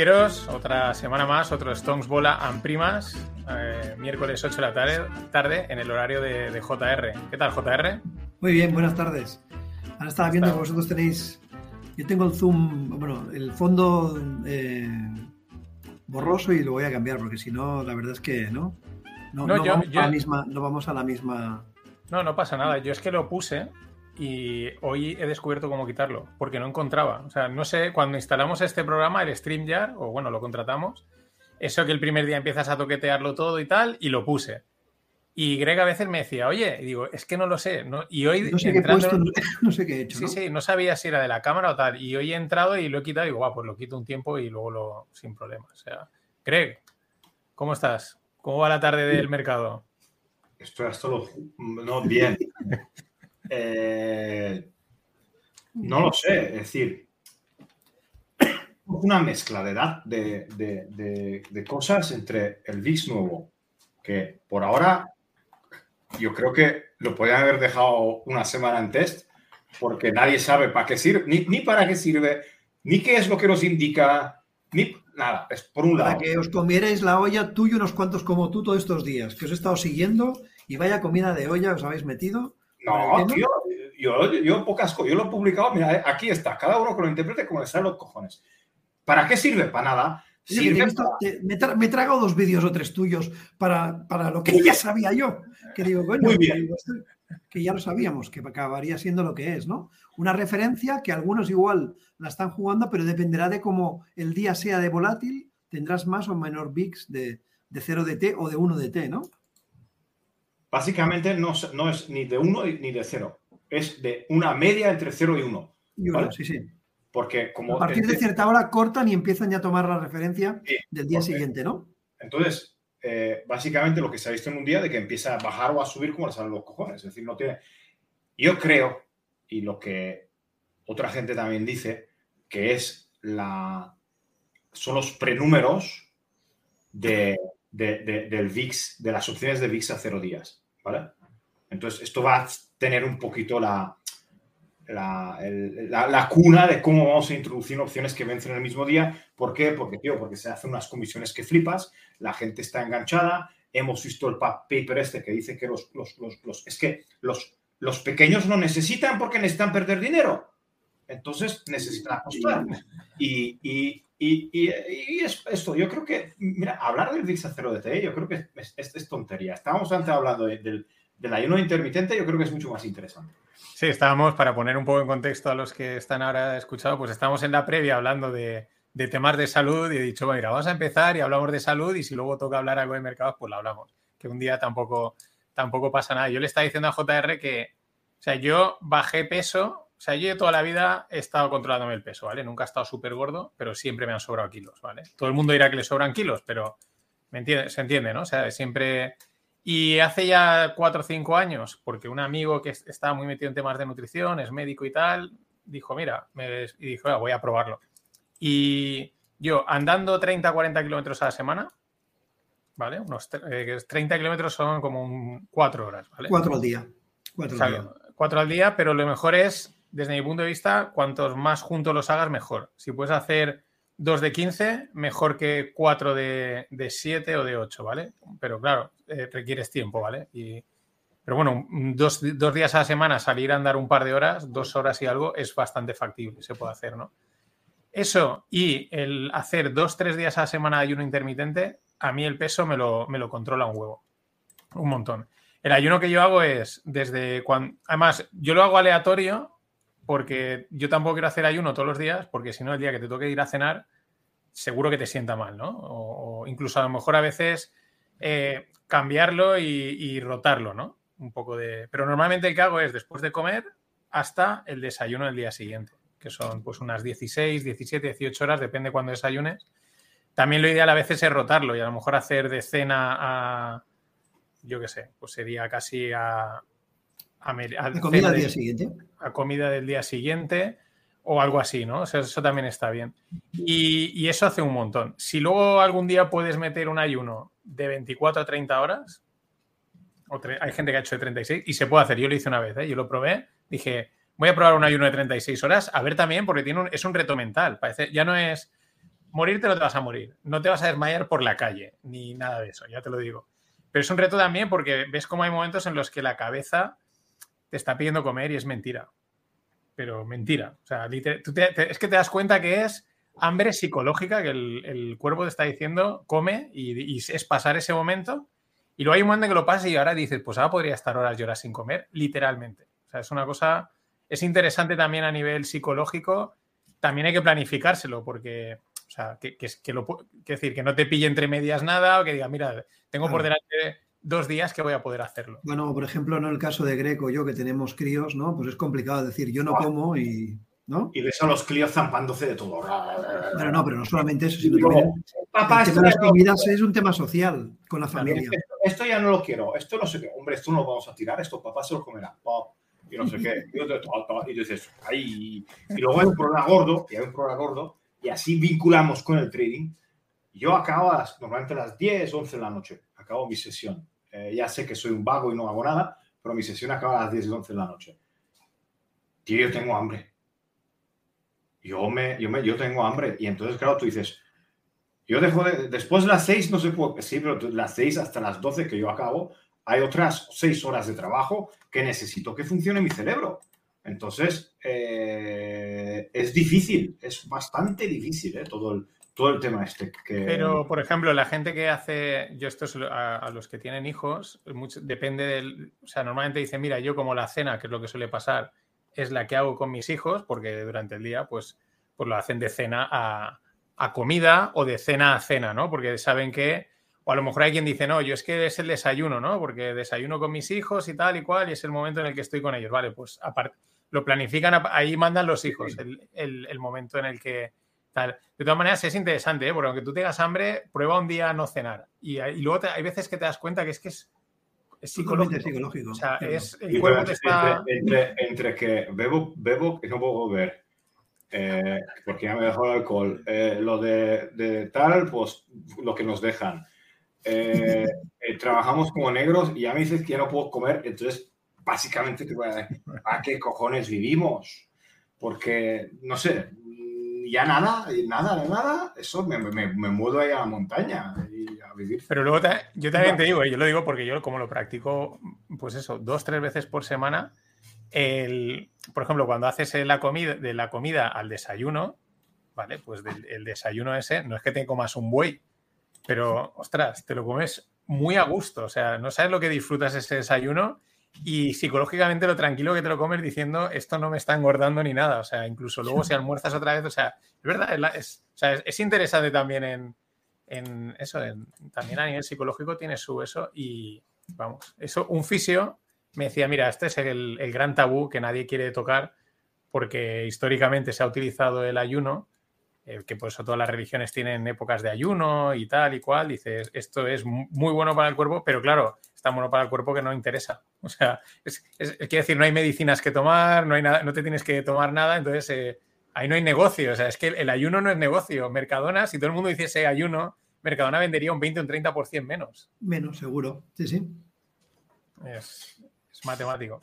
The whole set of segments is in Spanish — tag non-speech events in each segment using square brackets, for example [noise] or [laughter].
financieros, otra semana más, otro Stones Bola and Primas, eh, miércoles 8 de la tarde, tarde en el horario de, de JR. ¿Qué tal, JR? Muy bien, buenas tardes. Ahora estaba viendo que vosotros tenéis. Yo tengo el zoom, bueno, el fondo eh, borroso y lo voy a cambiar porque si no, la verdad es que no. No, No, no yo- vamos yo- a la misma, no vamos a la misma. No, no pasa nada. Yo es que lo puse y hoy he descubierto cómo quitarlo, porque no encontraba. O sea, no sé, cuando instalamos este programa, el StreamYard, o bueno, lo contratamos, eso que el primer día empiezas a toquetearlo todo y tal, y lo puse. Y Greg a veces me decía, oye, y digo, es que no lo sé. ¿no? Y hoy No sé qué he entrando- puesto, no, no sé qué he hecho. Sí, ¿no? sí, no sabía si era de la cámara o tal. Y hoy he entrado y lo he quitado y digo, va, pues lo quito un tiempo y luego lo sin problema. O sea, Greg, ¿cómo estás? ¿Cómo va la tarde del mercado? Esto es todo. No, bien. [laughs] Eh, no lo sé, es decir, una mezcla de edad de, de- de- de cosas entre el VIX nuevo, que por ahora yo creo que lo podrían haber dejado una semana en test, porque nadie sabe para qué sirve, ni, ni para qué sirve, ni qué es lo que nos indica, ni nada. Es por un Para lado. que os comierais la olla, tú y unos cuantos como tú todos estos días, que os he estado siguiendo y vaya comida de olla os habéis metido. No, tío, yo, yo pocas cosas, yo lo he publicado, mira, eh, aquí está, cada uno que lo interprete como le sale los cojones. ¿Para qué sirve? Para nada. Visto- te- me, tra- me he tragado dos vídeos o tres tuyos para, para lo que ya sabía yo. Que digo, Muy bien. esto- que ya lo sabíamos, que acabaría siendo lo que es, ¿no? Una referencia que algunos igual la están jugando, pero dependerá de cómo el día sea de volátil, tendrás más o menor VIX de, de 0 de T o de 1 de T, ¿no? Básicamente no, es- no es ni de 1 ni de 0, es de una media entre 0 y 1. Y uno, Vale. sí, sí. Porque como... A partir de cierta hora cortan y empiezan ya a tomar la referencia Sí, del día porque- siguiente, ¿no? Entonces, eh, básicamente lo que se ha visto en un día de que empieza a bajar o a subir como le salen los cojones. Es decir, no tiene. Yo creo, y lo que otra gente también dice, que es la. son los prenúmeros de, de- de- del VIX, de las opciones de VIX a cero días. ¿Vale? Entonces, esto va a tener un poquito la. La, la- cuna de cómo vamos a introducir opciones que vencen el mismo día. ¿Por qué? Porque, tío, porque se hacen unas comisiones que flipas, la gente está enganchada. Hemos visto el pa- paper este que dice que los, los- los- los- es que los, los pequeños no necesitan porque necesitan perder dinero. Entonces necesitan apostar. Y, y- y- y- es esto, yo creo que, mira, hablar del VIX a 0 DTE, yo creo que es, es- tontería. Estábamos antes hablando de- del, ayuno intermitente, yo creo que es mucho más interesante. Sí, estábamos, para poner un poco en contexto a los que están ahora escuchando, pues estamos en la previa hablando de, de temas de salud y he dicho, mira, vamos a empezar y hablamos de salud y si luego toca hablar algo de mercados, pues lo hablamos. Que un día tampoco, tampoco pasa nada. Yo le estaba diciendo a JR que, o sea, yo bajé peso, o sea, yo toda la vida he estado controlándome el peso, ¿vale? Nunca he estado súper gordo, pero siempre me han sobrado kilos, ¿vale? Todo el mundo dirá que le sobran kilos, pero ¿me entiende? se entiende, ¿no? O sea, siempre... Y hace ya cuatro o cinco años, porque un amigo que es- estaba muy metido en temas de nutrición, es médico y tal, dijo, mira, me, y dijo, "Ah, voy a probarlo. Y yo andando 30, 40 kilómetros a la semana, ¿vale? Unos tre- eh, que 30 kilómetros son como un, cuatro horas, ¿vale? Cuatro al día. Cuatro O sea, al día. cuatro al día, pero lo mejor es, desde mi punto de vista, cuantos más juntos los hagas, mejor. Si puedes hacer dos de 15, mejor que cuatro de, de 7 o de 8, ¿vale? Pero claro, eh, requieres tiempo, ¿vale? Y, pero bueno, dos, dos días a la semana salir a andar un par de horas, dos horas y algo, es bastante factible, se puede hacer, ¿no? Eso y el hacer dos, tres días a la semana de ayuno intermitente, a mí el peso me lo, me lo controla un huevo. Un montón. El ayuno que yo hago es desde cuando. Además, yo lo hago aleatorio porque yo tampoco quiero hacer ayuno todos los días, porque si no, el día que te toque ir a cenar, seguro que te sienta mal, ¿no? O, incluso a lo mejor a veces eh, cambiarlo y, y rotarlo, ¿no? Un poco de. Pero normalmente el que hago es después de comer hasta el desayuno del día siguiente, que son pues unas 16, 17, 18 horas, depende cuando desayunes. También lo ideal a veces es rotarlo y a lo mejor hacer de cena a, yo qué sé, pues sería casi a, a, comida del- día siguiente. a comida del día siguiente o algo así, ¿no? O sea, eso también está bien. Y, y eso hace un montón. Si luego algún día puedes meter un ayuno de 24 a 30 horas, o hay gente que ha hecho de 36 y se puede hacer. Yo lo hice una vez, ¿eh? yo lo probé, dije, voy a probar un ayuno de 36 horas, a ver también, porque tiene un- es un reto mental. Parece, ya no es morirte no te vas a morir. No te vas a desmayar por la calle, ni nada de eso, ya te lo digo. Pero es un reto también porque ves cómo hay momentos en los que la cabeza te está pidiendo comer y es mentira. Pero mentira. O sea, es que te das cuenta que es hambre psicológica que el, cuerpo te está diciendo come y, es pasar ese momento. Y luego hay un momento que lo pasas y ahora dices, pues ahora podría estar horas y horas sin comer, literalmente. O sea, es una cosa, es interesante también a nivel psicológico. También hay que planificárselo porque, o sea, que, que, lo, que decir, que no te pille entre medias nada o que diga, mira, tengo por delante dos días que voy a poder hacerlo. Bueno, por ejemplo, en el caso de Greco, yo que tenemos críos, ¿no? Pues es complicado decir, yo no como y y ves a los críos zampándose de todo. Pero no, pero no solamente eso, sino también Papá, el tema de las comidas es un tema social con la familia. Esto, ya no lo quiero, esto no sé qué. Hombre, esto no lo vamos a tirar, esto papá se lo comerá. Y no sé qué. [laughs] Y dices, ahí. Y luego hay un problema gordo, y hay un problema gordo, y así vinculamos con el trading. Yo acabo a las, normalmente a las 10, 11 de la noche, acabo mi sesión. Eh, ya sé que soy un vago y no hago nada, pero mi sesión acaba a las 10 11 de la noche. Tío, yo tengo hambre yo, me, yo, me, yo tengo hambre. Y entonces, claro, tú dices, yo dejo de, después de las seis, no se puede, sí, pero las seis hasta las doce que yo acabo, hay otras seis horas de trabajo que necesito que funcione mi cerebro. Entonces, eh, es difícil, es bastante difícil ¿eh? todo, el, todo el tema este. Que... Pero, por ejemplo, la gente que hace, yo esto es a, los que tienen hijos, depende del, o sea, normalmente dice, mira, yo como la cena, que es lo que suele pasar, es la que hago con mis hijos, porque durante el día, pues, pues lo hacen de cena a, comida o de cena a cena, ¿no? Porque saben que, o a lo mejor hay quien dice, no, yo es que es el desayuno, ¿no? Porque desayuno con mis hijos y tal y cual, y es el momento en el que estoy con ellos. Vale, pues aparte, lo planifican, ahí mandan los hijos, el, momento en el que tal. De todas maneras, es interesante, ¿eh? porque aunque tú tengas hambre, prueba un día a no cenar. Y, luego hay veces que te das cuenta que es que es es psicológico. O sea, es, el cuerpo está... entre, entre, que bebo, bebo que no puedo beber, eh, porque ya me dejó el alcohol, eh, lo de, de, tal, pues lo que nos dejan. Eh, trabajamos como negros y ya me dices que ya no puedo comer, entonces básicamente te voy a decir, ¿a qué cojones vivimos? Porque, no sé, ya nada, nada, nada, eso me, me, me mudo ahí a la montaña y a vivir. Pero luego yo también te digo, yo lo digo porque yo como lo practico, pues eso, dos, tres veces por semana, el, por ejemplo, cuando haces la comida, de la comida al desayuno, ¿vale? Pues el desayuno ese, no es que te comas un buey, pero, ostras, te lo comes muy a gusto, o sea, no sabes lo que disfrutas ese desayuno y psicológicamente lo tranquilo que te lo comes diciendo esto no me está engordando ni nada. O sea, incluso luego si [laughs] almuerzas otra vez, o sea, es verdad, es, es, interesante también en, eso, también a nivel psicológico tiene su eso y vamos, eso, un fisio me decía, mira, este es el, el gran tabú que nadie quiere tocar porque históricamente se ha utilizado el ayuno eh, que por eso todas las religiones tienen épocas de ayuno y tal y cual, dices, esto es muy bueno para el cuerpo, pero claro, es tan bueno para el cuerpo que no interesa. O sea, es, quiere decir, no hay medicinas que tomar, no, hay nada, no te tienes que tomar nada, entonces eh, ahí no hay negocio. O sea, es que el, ayuno no es negocio. Mercadona, si todo el mundo hiciese ayuno, Mercadona vendería un 20 o un 30% menos. Menos, seguro. Sí, sí. Es, es matemático.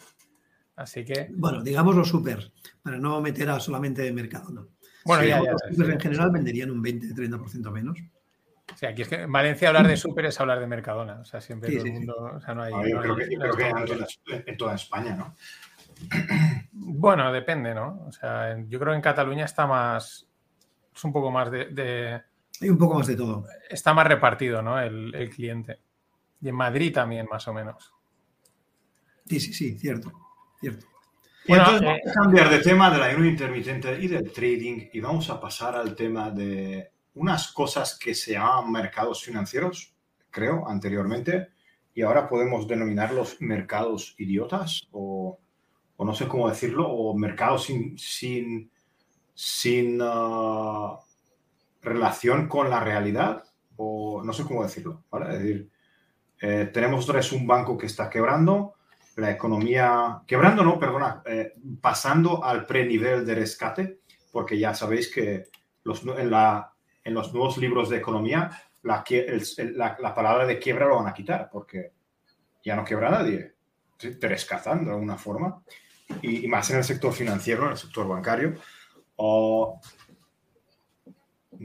Así que. Bueno, digamos los super, para no meter a solamente Mercadona. Bueno, ya, en general venderían un 20-30% menos. Sí, aquí es que en Valencia hablar de súper es hablar de Mercadona. O sea, siempre todo el mundo. O sea, no hay. yo creo que, creo que en, toda España, ¿no? [clears throat] Bueno, depende, ¿no? O sea, yo creo que en Cataluña está más. Es un poco más de. Hay un poco más de todo. Está más repartido, ¿no? El, el cliente. Y en Madrid también, más o menos. Sí, sí, sí, cierto. Cierto. Bueno, entonces vamos a eh, cambiar de tema del ayuno intermitente y del trading y vamos a pasar al tema de unas cosas que se llaman mercados financieros, creo, anteriormente, y ahora podemos denominarlos mercados idiotas o, o no sé cómo decirlo, o mercados sin, sin, sin uh, relación con la realidad, o no sé cómo decirlo, ¿vale? Es decir, eh, tenemos vez un banco que está quebrando, la economía, quebrando, no, perdona, eh, pasando al prenivel de rescate, porque ya sabéis que los, en, la, en los nuevos libros de economía la, la, la, palabra de quiebra lo van a quitar, porque ya no quiebra nadie, te rescatan de alguna forma, y, más en el sector financiero, en el sector bancario. no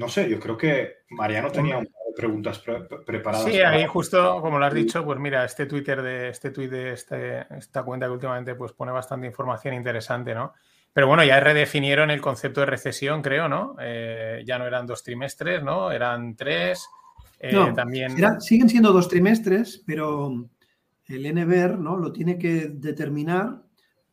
sé, yo creo que Mariano tenía preguntas preparadas. Sí, ahí justo, como lo has dicho, pues mira, este Twitter de este tweet de este, esta cuenta que últimamente pues pone bastante información interesante, ¿no? Pero bueno, ya redefinieron el concepto de recesión, creo, ¿no? Eh, ya no eran dos trimestres, ¿no? Eran tres. Eh, también... siguen siendo dos trimestres, pero el NBR ¿no? lo tiene que determinar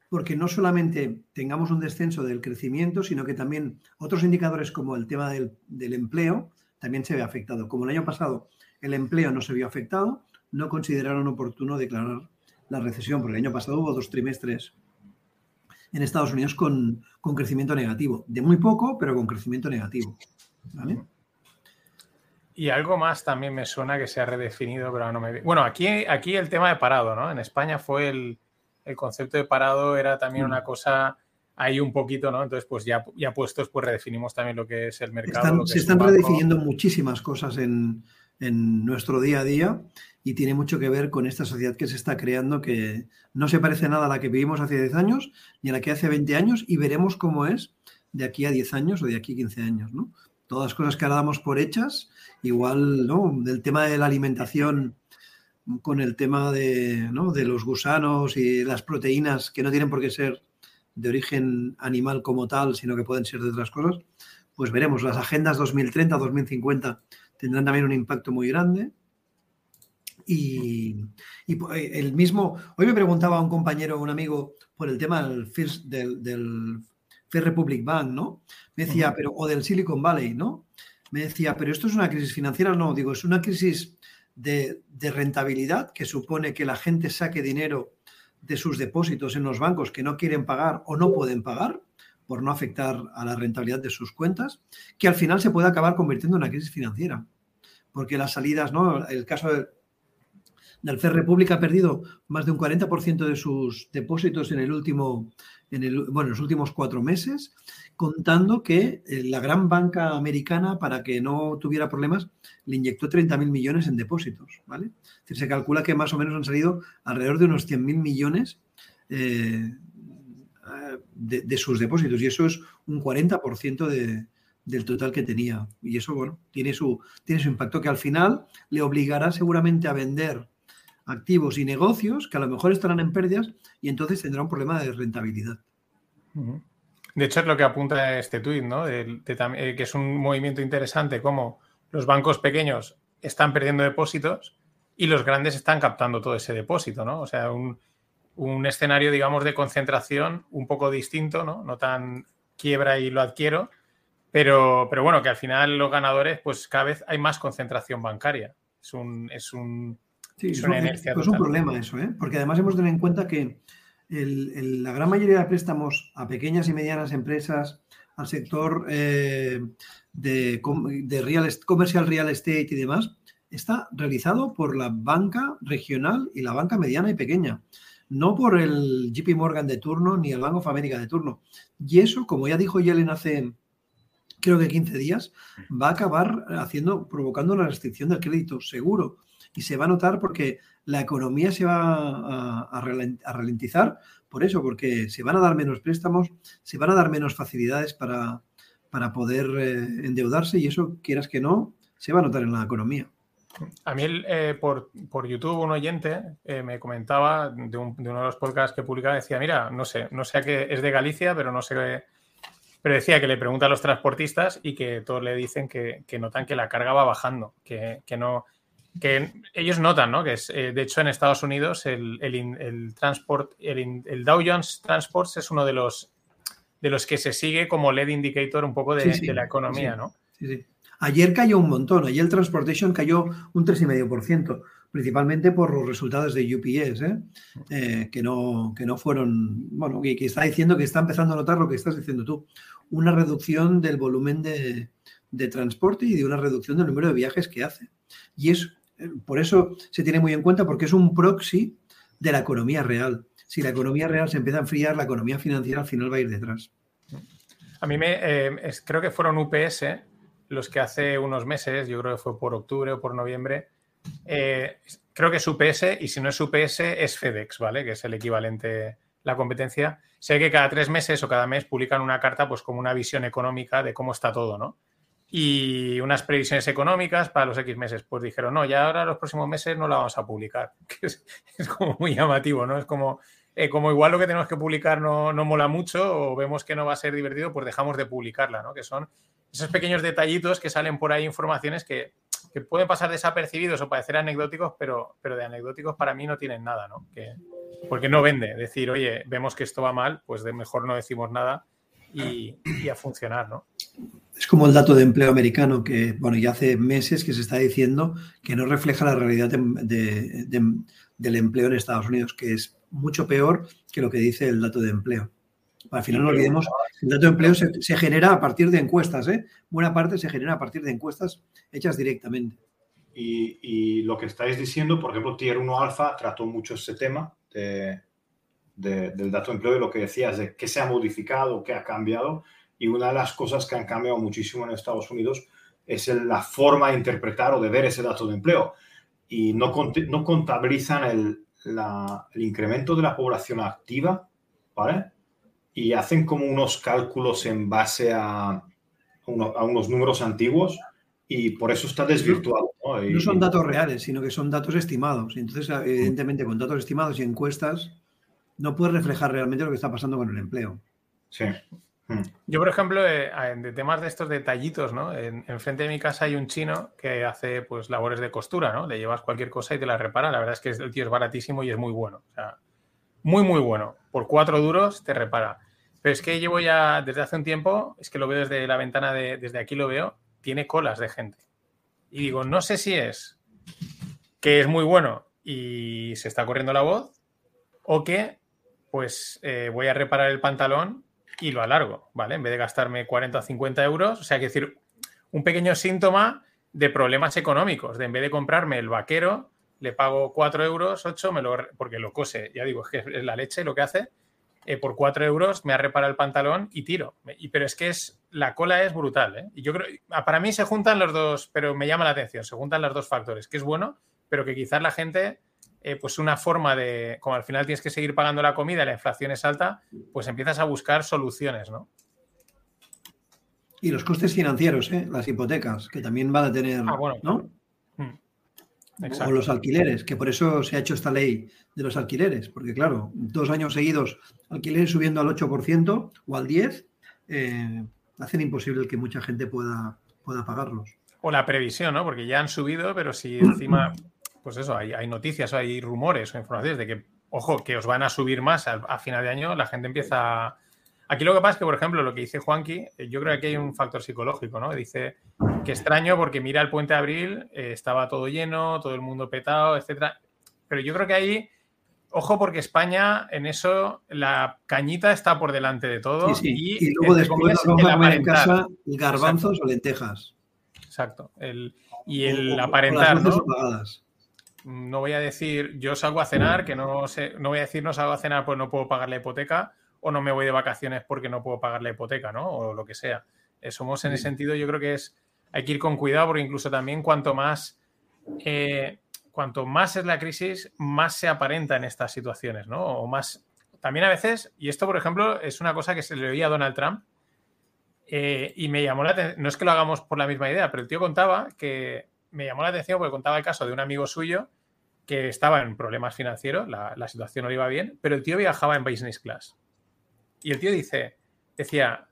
porque no solamente tengamos un descenso del crecimiento, sino que también otros indicadores como el tema del, empleo también se ve afectado. Como el año pasado el empleo no se vio afectado, no consideraron oportuno declarar la recesión, porque el año pasado hubo dos trimestres en Estados Unidos con, crecimiento negativo. De muy poco, pero con crecimiento negativo. Y algo más también me suena que se ha redefinido, pero no me... Bueno, aquí, aquí el tema de parado, ¿no? En España fue el, el concepto de parado era también una mm. cosa ahí un poquito, ¿no? Entonces, pues ya, ya puestos, pues redefinimos también lo que es el mercado. se están redefiniendo muchísimas cosas en, nuestro día a día y tiene mucho que ver con esta sociedad que se está creando que no se parece nada a la que vivimos hace 10 años ni a la que hace 20 años y veremos cómo es de aquí a 10 años o de aquí a 15 años, ¿no? Todas las cosas que ahora damos por hechas, igual, ¿no? Del tema de la alimentación con el tema de, de los gusanos y las proteínas que no tienen por qué ser de origen animal como tal, sino que pueden ser de otras cosas, pues veremos. Las agendas 2030, 2050 tendrán también un impacto muy grande. Y, eh, el mismo, hoy me preguntaba un compañero, un amigo, por el tema del First, del, del Republic Bank, ¿no? Me decía, pero, o del Silicon Valley, ¿no? Me decía, pero esto es una crisis financiera, no, digo, es una crisis de, rentabilidad que supone que la gente saque dinero de sus depósitos en los bancos que no quieren pagar o no pueden pagar por no afectar a la rentabilidad de sus cuentas, que al final se puede acabar convirtiendo en una crisis financiera. Porque las salidas, ¿no? El caso de, del Fer República ha perdido más de un 40% de sus depósitos en el último, en los últimos cuatro meses contando que eh, la gran banca americana, para que no tuviera problemas, le inyectó 30.000 millones en depósitos, ¿vale? se calcula que más o menos han salido alrededor de unos 100.000 millones eh, de, sus depósitos y eso es un 40% del total que tenía. Y eso, bueno, tiene su, tiene su impacto que al final le obligará seguramente a vender activos y negocios que a lo mejor estarán en pérdidas y entonces tendrá un problema de rentabilidad. De hecho, es lo que apunta este tuit, ¿no? Eh, que es un movimiento interesante, como los bancos pequeños están perdiendo depósitos y los grandes están captando todo ese depósito, ¿no? O sea, un, escenario, digamos, de concentración un poco distinto, ¿no? No tan quiebra y lo adquiero, pero, pero bueno, que al final los ganadores, pues cada vez hay más concentración bancaria. Es un, es un, es una inercia. Es un problema eso, ¿eh? Porque además hemos de tener en cuenta que la gran mayoría de préstamos a pequeñas y medianas empresas, al sector eh, de, de real, comercial real estate y demás, está realizado por la banca regional y la banca mediana y pequeña, no por el JP Morgan de turno ni el Bank of America de turno. Y eso, como ya dijo Yellen hace creo que 15 días, va a acabar haciendo, provocando una restricción del crédito seguro. Y se va a notar porque la economía se va a, ralentizar por eso, porque se van a dar menos préstamos, se van a dar menos facilidades para, para poder eh, endeudarse y eso, quieras que no, se va a notar en la economía. A mí eh, por, YouTube un oyente eh, me comentaba de, uno de los podcasts que publicaba, decía, mira, no sé, no sé a qué es de Galicia, pero no sé, pero decía que le pregunta a los transportistas y que todos le dicen que, notan que la carga va bajando, que, que no, que ellos notan, ¿no? Que es, eh, de hecho, en Estados Unidos el, el, transport, el, Dow Jones Transports es uno de los de los que se sigue como lead indicator un poco de, la economía, ¿no? Ayer cayó un montón, ayer el Transportation cayó un 3,5%, principalmente por los resultados de UPS, ¿eh? Eh, que, no, que no fueron, bueno, que, que, está diciendo que está empezando a notar lo que estás diciendo tú, una reducción del volumen de, de transporte y de una reducción del número de viajes que hace. Y es por eso se tiene muy en cuenta porque es un proxy de la economía real. Si la economía real se empieza a enfriar, la economía financiera al final va a ir detrás. A mí me eh, creo que fueron UPS los que hace unos meses, yo creo que fue por octubre o por noviembre, eh, creo que es UPS y si no es UPS es FedEx, ¿vale? Que es el equivalente, la competencia. Sé que cada tres meses o cada mes publican una carta pues como una visión económica de cómo está todo, ¿no? Y unas previsiones económicas para los X meses. Pues dijeron, no, ya ahora los próximos meses no la vamos a publicar. [laughs] Que es, como muy llamativo, ¿no? Es como, eh, como igual lo que tenemos que publicar no, no, mola mucho o vemos que no va a ser divertido, pues dejamos de publicarla, ¿no? Que son esos pequeños detallitos que salen por ahí, informaciones que, que pueden pasar desapercibidos o parecer anecdóticos, pero, pero de anecdóticos para mí no tienen nada, ¿no? Que, porque no vende. Decir, oye, vemos que esto va mal, pues de mejor no decimos nada y, y, a funcionar, ¿no? Es como el dato de empleo americano que, bueno, ya hace meses que se está diciendo que no refleja la realidad de, de, de, del empleo en Estados Unidos, que es mucho peor que lo que dice el dato de empleo. Al final no olvidemos, el dato de empleo se, se genera a partir de encuestas, ¿eh? Buena parte se genera a partir de encuestas hechas directamente. Y, y, lo que estáis diciendo, por ejemplo, Tier 1 Alpha trató mucho ese tema de, de, del dato de empleo y lo que decías de qué se ha modificado, qué ha cambiado. Y una de las cosas que han cambiado muchísimo en Estados Unidos es la forma de interpretar o de ver ese dato de empleo. Y no, no contabilizan el, la, el incremento de la población activa, ¿vale? Y hacen como unos cálculos en base a, uno, a unos números antiguos y por eso está desvirtuado. ¿no? Y, no son datos reales, sino que son datos estimados. Entonces, evidentemente, con datos estimados y encuestas, no puedes reflejar realmente lo que está pasando con el empleo. Sí. Hmm. Yo, por ejemplo, eh, de temas de estos detallitos, ¿no? En, enfrente de mi casa hay un chino que hace pues labores de costura, ¿no? Le llevas cualquier cosa y te la repara. La verdad es que el tío es baratísimo y es muy bueno. O sea, muy, muy bueno. Por cuatro duros te repara. Pero es que llevo ya desde hace un tiempo, es que lo veo desde la ventana de, desde aquí lo veo, tiene colas de gente. Y digo, no sé si es que es muy bueno y se está corriendo la voz, o que pues eh, voy a reparar el pantalón y lo alargo, ¿vale? En vez de gastarme 40 o 50 euros, o sea, que decir, un pequeño síntoma de problemas económicos, de en vez de comprarme el vaquero, le pago 4 euros, 8, me lo, porque lo cose, ya digo, es que es la leche lo que hace, eh, por 4 euros me ha reparado el pantalón y tiro. Y, pero es que es, la cola es brutal, ¿eh? Y yo creo, para mí se juntan los dos, pero me llama la atención, se juntan los dos factores, que es bueno, pero que quizás la gente eh, pues una forma de, como al final tienes que seguir pagando la comida, la inflación es alta, pues empiezas a buscar soluciones, ¿no? Y los costes financieros, ¿eh? las hipotecas, que también van a tener, ah, bueno, ¿no? Claro. O los alquileres, que por eso se ha hecho esta ley de los alquileres, porque claro, dos años seguidos alquileres subiendo al 8% o al 10%, eh, hacen imposible que mucha gente pueda, pueda pagarlos. O la previsión, ¿no? Porque ya han subido, pero si encima [clears throat] pues eso, hay, hay, noticias hay rumores o informaciones de que, ojo, que os van a subir más a, a, final de año, la gente empieza... Aquí lo que pasa es que, por ejemplo, lo que dice Juanqui, eh, yo creo que aquí hay un factor psicológico, ¿no? Dice que extraño porque mira el puente de abril, eh, estaba todo lleno, todo el mundo petado, etcétera. Pero yo creo que ahí, ojo, porque España en eso, la cañita está por delante de todo. Sí, sí. Y, y, luego después de en casa garbanzos Exacto. o lentejas. Exacto. El, y el o, aparentar, ¿no? No voy a decir yo salgo a cenar, que no sé, no voy a decir no salgo a cenar pues no puedo pagar la hipoteca o no me voy de vacaciones porque no puedo pagar la hipoteca, ¿no? O lo que sea. Eh, somos en ese sentido, yo creo que es, hay que ir con cuidado porque incluso también cuanto más, eh, cuanto más es la crisis, más se aparenta en estas situaciones, ¿no? O más, también a veces, y esto por ejemplo es una cosa que se le oía a Donald Trump eh, y me llamó la atención, no es que lo hagamos por la misma idea, pero el tío contaba que me llamó la atención porque contaba el caso de un amigo suyo que estaba en problemas financieros, la, situación no iba bien, pero el tío viajaba en business class. Y el tío dice, decía,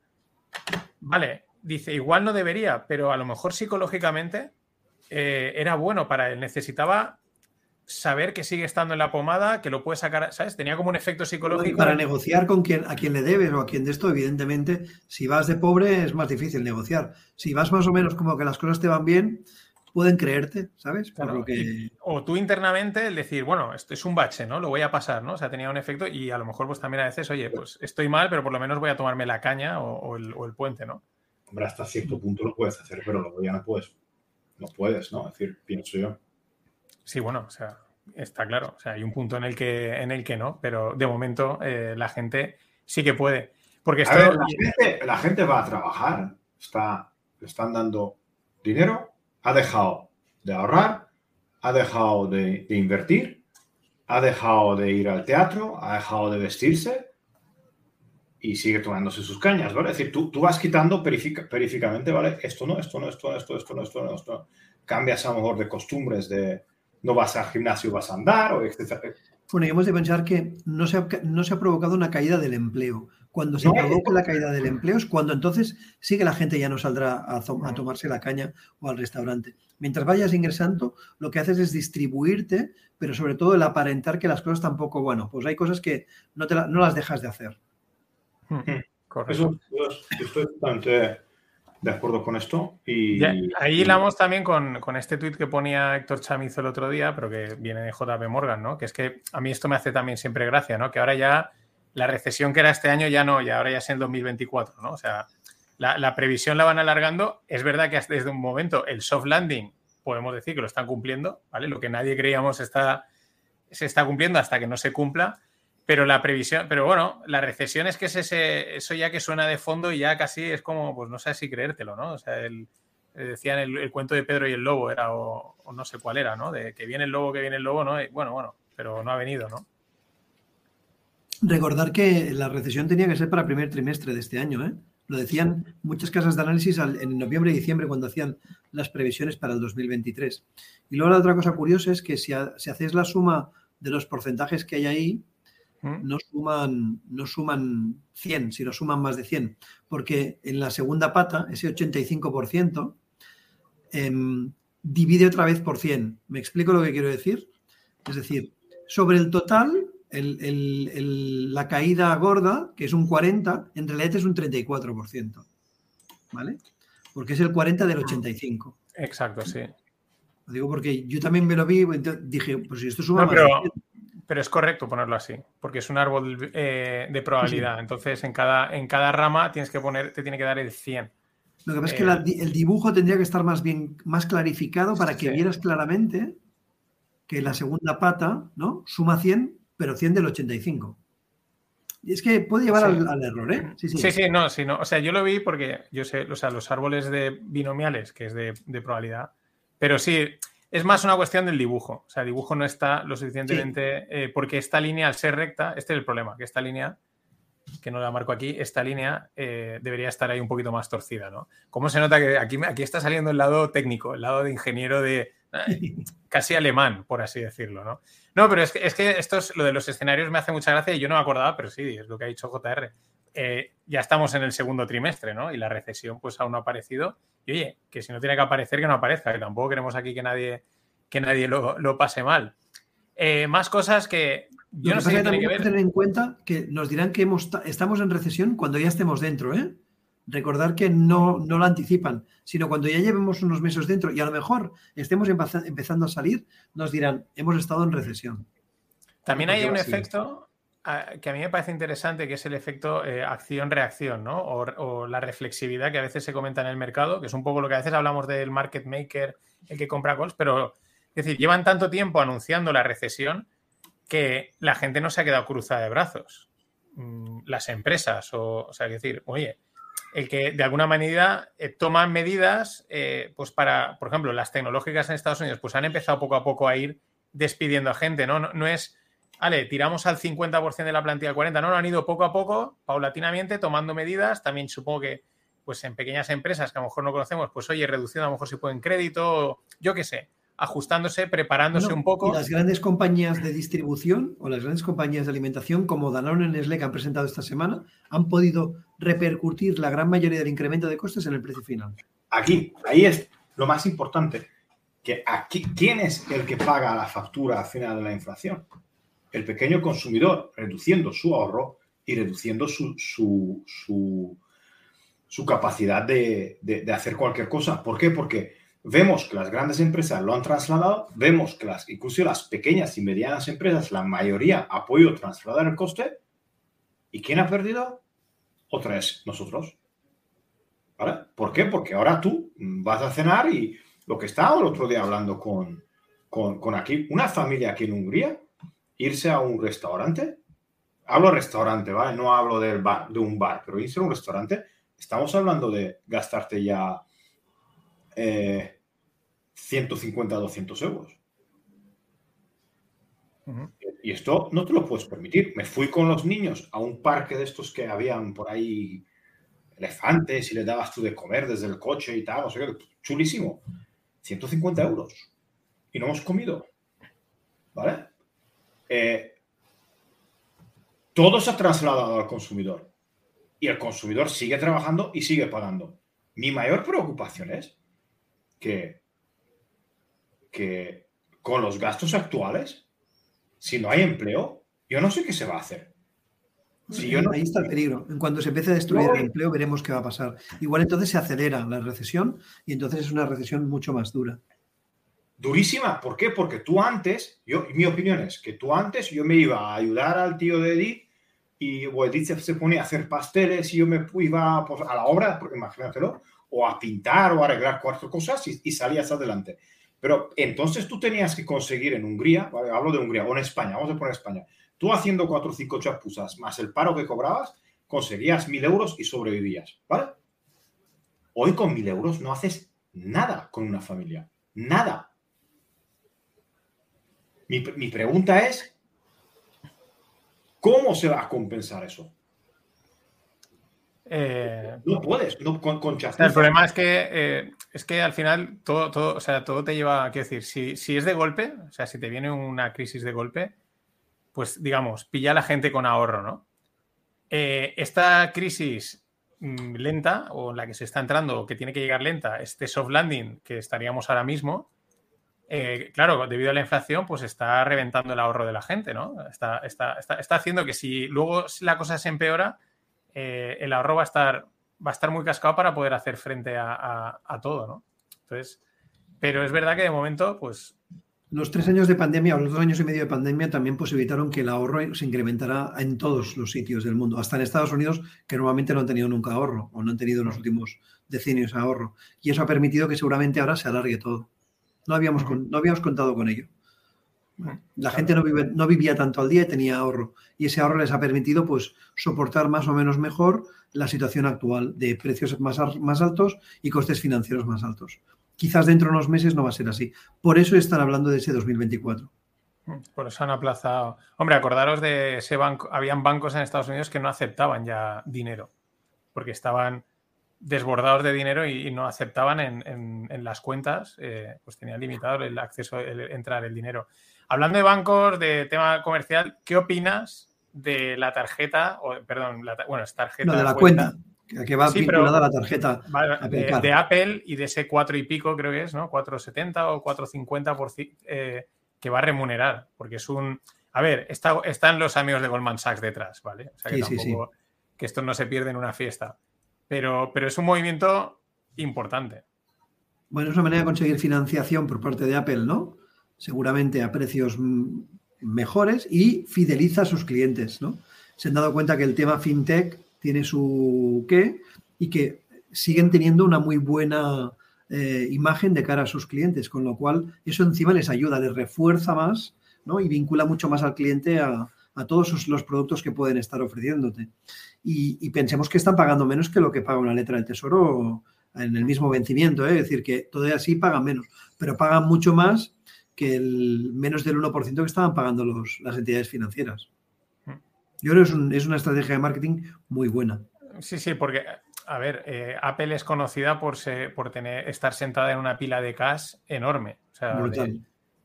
vale, dice, igual no debería, pero a lo mejor psicológicamente eh, era bueno para él, necesitaba saber que sigue estando en la pomada, que lo puede sacar, ¿sabes? Tenía como un efecto psicológico. Para negociar con quien, a quien le debes o a quien de esto, evidentemente, si vas de pobre es más difícil negociar. Si vas más o menos como que las cosas te van bien, pueden creerte, ¿sabes? Por claro, lo que... y, o tú internamente el decir, bueno, esto es un bache, ¿no? Lo voy a pasar, ¿no? O sea, tenía un efecto y a lo mejor pues también a veces, oye, pues estoy mal, pero por lo menos voy a tomarme la caña o, o, el, o el, puente, ¿no? Hombre, hasta cierto punto lo puedes hacer, pero luego ya no puedes. No puedes, ¿no? Es decir, pienso yo. Sí, bueno, o sea, está claro. O sea, hay un punto en el que, en el que no, pero de momento eh, la gente sí que puede. Porque esto... ver, la, gente, la gente va a trabajar, está, le están dando dinero, ha dejado de ahorrar, ha dejado de, invertir, ha dejado de ir al teatro, ha dejado de vestirse y sigue tomándose sus cañas, ¿vale? Es decir, tú, tú vas quitando periféricamente, ¿vale? Esto no, esto no, esto no, esto, no, esto no, esto no. Cambias a lo mejor de costumbres de no vas al gimnasio, vas a andar, o etc. Bueno, y hemos de pensar que no se, no se ha provocado una caída del empleo. Cuando se provoca la caída del empleo es cuando entonces sí que la gente ya no saldrá a, a, tomarse la caña o al restaurante. Mientras vayas ingresando, lo que haces es distribuirte, pero sobre todo el aparentar que las cosas tampoco, bueno, pues hay cosas que no, te no las dejas de hacer. Hmm, Eso, estoy totalmente de acuerdo con esto. Y, ahí hilamos también con, con, este tuit que ponía Héctor Chamizo el otro día, pero que viene de JP Morgan, ¿no? Que es que a mí esto me hace también siempre gracia, ¿no? Que ahora ya la recesión que era este año ya no, ya ahora ya es en 2024, ¿no? O sea, la, la previsión la van alargando. Es verdad que desde un momento el soft landing podemos decir que lo están cumpliendo, ¿vale? Lo que nadie creíamos está, se está cumpliendo hasta que no se cumpla pero la previsión, pero bueno, la recesión es que es ese, eso ya que suena de fondo y ya casi es como, pues no sé si creértelo, ¿no? O sea, el, eh, decían el, cuento de Pedro y el lobo era, o, no sé cuál era, ¿no? De que viene el lobo, que viene el lobo, ¿no? bueno, bueno, pero no ha venido, ¿no? Recordar que la recesión tenía que ser para el primer trimestre de este año, ¿eh? Lo decían muchas casas de análisis en noviembre y diciembre cuando hacían las previsiones para el 2023. Y luego la otra cosa curiosa es que si, si hacéis la suma de los porcentajes que hay ahí, ¿Mm? no suman, no suman 100, sino suman más de 100. Porque en la segunda pata, ese 85%, em, divide otra vez por 100. ¿Me explico lo que quiero decir? Es decir, sobre el total, la caída gorda, que es un 40, en realidad es un 34%. ¿Vale? Porque es el 40 del 85. Exacto, sí. Lo digo porque yo también me lo vi y dije, pues si esto suma pero es correcto ponerlo así, porque es un árbol eh, de probabilidad. Entonces, en cada, en cada rama tienes que poner, te tiene que dar el 100. Lo que pasa es que eh, el dibujo tendría que estar más bien, más clarificado para que vieras claramente que la segunda pata, ¿no? Suma 100, pero 100 del 85. Y es que puede llevar al, error, ¿eh? Sí sí. no, sí, no. O sea, yo lo vi porque yo sé, o sea, los árboles de binomiales, que es de, de probabilidad, pero sí, es más una cuestión del dibujo. O sea, el dibujo no está lo suficientemente. Eh, porque esta línea, al ser recta, este es el problema, que esta línea, que no la marco aquí, esta línea eh, debería estar ahí un poquito más torcida, ¿no? ¿Cómo se nota que aquí, aquí está saliendo el lado técnico, el lado de ingeniero de. [laughs] casi alemán, por así decirlo, ¿no? No, pero es que, es que esto es, lo de los escenarios me hace mucha gracia y yo no me acordaba, pero sí, es lo que ha dicho JR. Eh, ya estamos en el segundo trimestre, ¿no? Y la recesión pues aún no ha aparecido y oye, que si no tiene que aparecer, que no aparezca, que tampoco queremos aquí que nadie, que nadie lo, pase mal. Eh, más cosas que yo no sé tiene que ver. tener en cuenta que nos dirán que estamos en recesión cuando ya estemos dentro, ¿eh? Recordar que no, no lo anticipan, sino cuando ya llevemos unos meses dentro y a lo mejor estemos empezando a salir, nos dirán, hemos estado en recesión. También hay un efecto, que a mí me parece interesante, que es el efecto eh, acción-reacción, ¿no? O, la reflexividad que a veces se comenta en el mercado, que es un poco lo que a veces hablamos del market maker, el que compra calls, pero es decir, llevan tanto tiempo anunciando la recesión que la gente no se ha quedado cruzada de brazos. Mm, las empresas, o, o sea, es decir, oye, el que de alguna manera eh, toman medidas, eh, pues para, por ejemplo, las tecnológicas en Estados Unidos, pues han empezado poco a poco a ir despidiendo a gente, ¿no? No, no es vale, tiramos al 50% de la plantilla al 40%. No, no, han ido poco a poco, paulatinamente, tomando medidas. También supongo que pues en pequeñas empresas que a lo mejor no conocemos, pues oye, reduciendo a lo mejor si pueden crédito, yo qué sé, ajustándose, preparándose un poco. Y las grandes compañías de distribución o las grandes compañías de alimentación como Danone y Nestlé que han presentado esta semana han podido repercutir la gran mayoría del incremento de costes en el precio final. Aquí, ahí es lo más importante, que aquí, ¿quién es el que paga la factura al final de la inflación? el pequeño consumidor, reduciendo su ahorro y reduciendo su, su, capacidad de, hacer cualquier cosa. ¿Por qué? Porque vemos que las grandes empresas lo han trasladado, vemos que las, incluso las pequeñas y medianas empresas, la mayoría ha podido trasladar el coste. ¿Y quién ha perdido? Otra vez nosotros. ¿Vale? ¿Por qué? Porque ahora tú vas a cenar y lo que estaba el otro día hablando con, con, aquí, una familia aquí en Hungría, irse a un restaurante, hablo restaurante, ¿vale? No hablo del bar, de un bar, pero irse a un restaurante, estamos hablando de gastarte ya 150, eh, 200 euros. Y esto no te lo puedes permitir. Me fui con los niños a un parque de estos que habían por ahí elefantes y les dabas tú de comer desde el coche y tal, no sé qué, chulísimo. 150 euros. Y no hemos comido. ¿Vale? Eh, todo se ha trasladado al consumidor. Y el consumidor sigue trabajando y sigue pagando. Mi mayor preocupación es que, que con los gastos actuales, si no hay empleo, yo no sé qué se va a hacer. Ahí está el peligro. En cuanto se empiece a destruir el empleo, veremos qué va a pasar. Igual entonces se acelera la recesión y entonces es una recesión mucho más dura. Durísima. ¿Por qué? Porque tú antes, yo, mi opinión es que tú antes yo me iba a ayudar al tío de Edith y Edith se, ponía a hacer pasteles y yo me iba pues, a la obra, imagínatelo, o a pintar o a arreglar cuatro cosas y, y salías adelante. Pero entonces tú tenías que conseguir en Hungría, hablo de Hungría, o en España, vamos a poner España, Tú haciendo cuatro o cinco chapuzas más el paro que cobrabas, conseguías mil euros y sobrevivías, ¿vale? Hoy con mil euros no haces nada con una familia. Nada. Mi, pregunta es, ¿cómo se va a compensar eso? Eh, no puedes, no, con, con El problema es que, eh, es que al final todo, todo, o sea, todo te lleva, quiero decir, si, si, es de golpe, o sea, si te viene una crisis de golpe, pues digamos, pilla a la gente con ahorro, ¿no? Eh, esta crisis mm, lenta o en la que se está entrando o que tiene que llegar lenta, este soft landing que estaríamos ahora mismo, claro, debido a la inflación, pues está reventando el ahorro de la gente, ¿no? Está, está, está, haciendo que si luego la cosa se empeora, eh, el ahorro va a estar va a estar muy cascado para poder hacer frente a, a todo, ¿no? Entonces, pero es verdad que de momento, pues los tres años de pandemia o los dos años y medio de pandemia también pues evitaron que el ahorro se incrementara en todos los sitios del mundo, hasta en Estados Unidos, que normalmente no han tenido nunca ahorro o no han tenido en los últimos decenios ahorro. Y eso ha permitido que seguramente ahora se alargue todo. No habíamos, no habíamos contado con ello. La gente no, no, vivía tanto al día y tenía ahorro. Y ese ahorro les ha permitido pues, soportar más o menos mejor la situación actual de precios más, más altos y costes financieros más altos. Quizás dentro de unos meses no va a ser así. Por eso están hablando de ese 2024. Por eso han aplazado. Hombre, acordaros de ese banco. Habían bancos en Estados Unidos que no aceptaban ya dinero, porque estaban desbordados de dinero y, no aceptaban en, las cuentas, eh, pues tenían limitado el acceso, el, entrar el dinero. Hablando de bancos, de tema comercial, ¿qué opinas de la tarjeta, o, perdón, bueno, es tarjeta. No, de la cuenta que va vinculada la tarjeta de, Apple y de ese 4 y pico, creo que es, ¿no? 4,70 o 4,50 por, eh, que va a remunerar, porque es un... A ver, está, están los amigos de Goldman Sachs detrás, ¿vale? O sea, que, tampoco, que esto no se pierde en una fiesta. Pero, pero es un movimiento importante. Bueno, es una manera de conseguir financiación por parte de Apple, ¿no? Seguramente a precios mejores y fideliza a sus clientes, ¿no? Se han dado cuenta que el tema fintech tiene su qué y que siguen teniendo una muy buena eh, imagen de cara a sus clientes, con lo cual eso encima les ayuda, les refuerza más ¿no? y vincula mucho más al cliente a, todos los productos que pueden estar ofreciéndote. Y, pensemos que están pagando menos que lo que paga una letra del tesoro en el mismo vencimiento, ¿eh? es decir, que todavía sí pagan menos, pero pagan mucho más que el menos del 1% que estaban pagando los, las entidades financieras. Yo creo que es, una estrategia de marketing muy buena. Sí, sí, porque, a ver, eh, Apple es conocida por, por tener, estar sentada en una pila de cash enorme. O sea,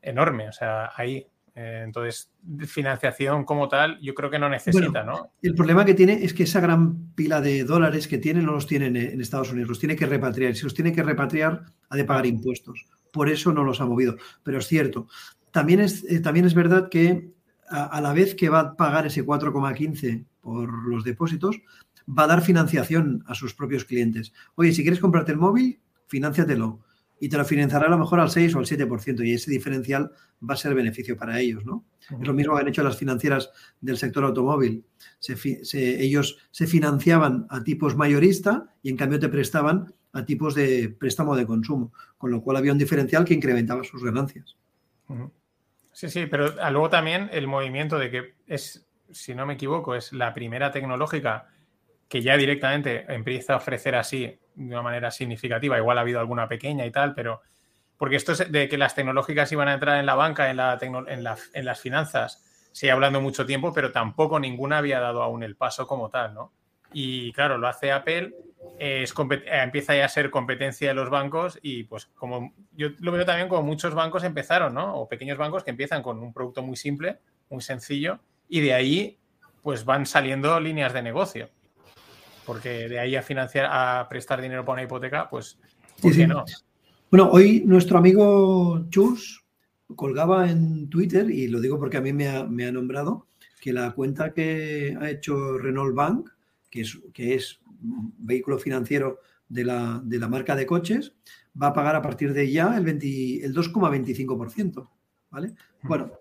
enorme, o sea, ahí. Eh, entonces, financiación como tal, yo creo que no necesita, ¿no? El problema que tiene es que esa gran pila de dólares que tiene no los tiene en Estados Unidos, los tiene que repatriar. Si los tiene que repatriar, ha de pagar impuestos. Por eso no los ha movido. Pero es cierto. También es, eh, también es verdad que a, la vez que va a pagar ese 4,15 por los depósitos, va a dar financiación a sus propios clientes. Oye, si quieres comprarte el móvil, financiatelo. Y te lo financiará a lo mejor al 6 o al 7%. Y ese diferencial va a ser beneficio para ellos, ¿no? Es lo mismo que han hecho las financieras del sector automóvil. ellos se financiaban a tipos mayorista y en cambio te prestaban a tipos de préstamo de consumo, con lo cual había un diferencial que incrementaba sus ganancias. Sí, sí, pero luego también el movimiento de que es, si no me equivoco, es la primera tecnológica que ya directamente empieza a ofrecer así de una manera significativa. Igual ha habido alguna pequeña y tal, pero porque esto es de que las tecnológicas iban a entrar en la banca, en, la en, las finanzas, sigue hablando mucho tiempo, pero tampoco ninguna había dado aún el paso como tal, ¿no? Y claro, lo hace Apple, es eh, empieza ya a ser competencia de los bancos y pues como yo lo veo también como muchos bancos empezaron, ¿no? O pequeños bancos que empiezan con un producto muy simple, muy sencillo, y de ahí pues van saliendo líneas de negocio. Porque de ahí a financiar, a prestar dinero para una hipoteca, pues, ¿por qué no? Bueno, hoy nuestro amigo Chus colgaba en Twitter, y lo digo porque a mí me ha, me ha nombrado, que la cuenta que ha hecho Renault Bank que es, que es vehículo financiero de la, de la, marca de coches, va a pagar a partir de ya el, el 2,25%. ¿vale? Bueno,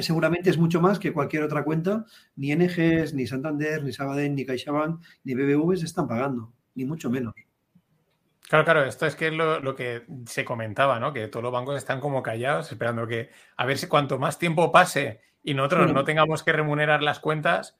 seguramente es mucho más que cualquier otra cuenta. Ni NGs, ni Santander, ni Sabadell, ni CaixaBank, ni BBV se están pagando, ni mucho menos. Claro, claro, esto es que es lo, lo, que se comentaba, ¿no? Que todos los bancos están como callados, esperando que a ver si cuanto más tiempo pase y nosotros no tengamos que remunerar las cuentas,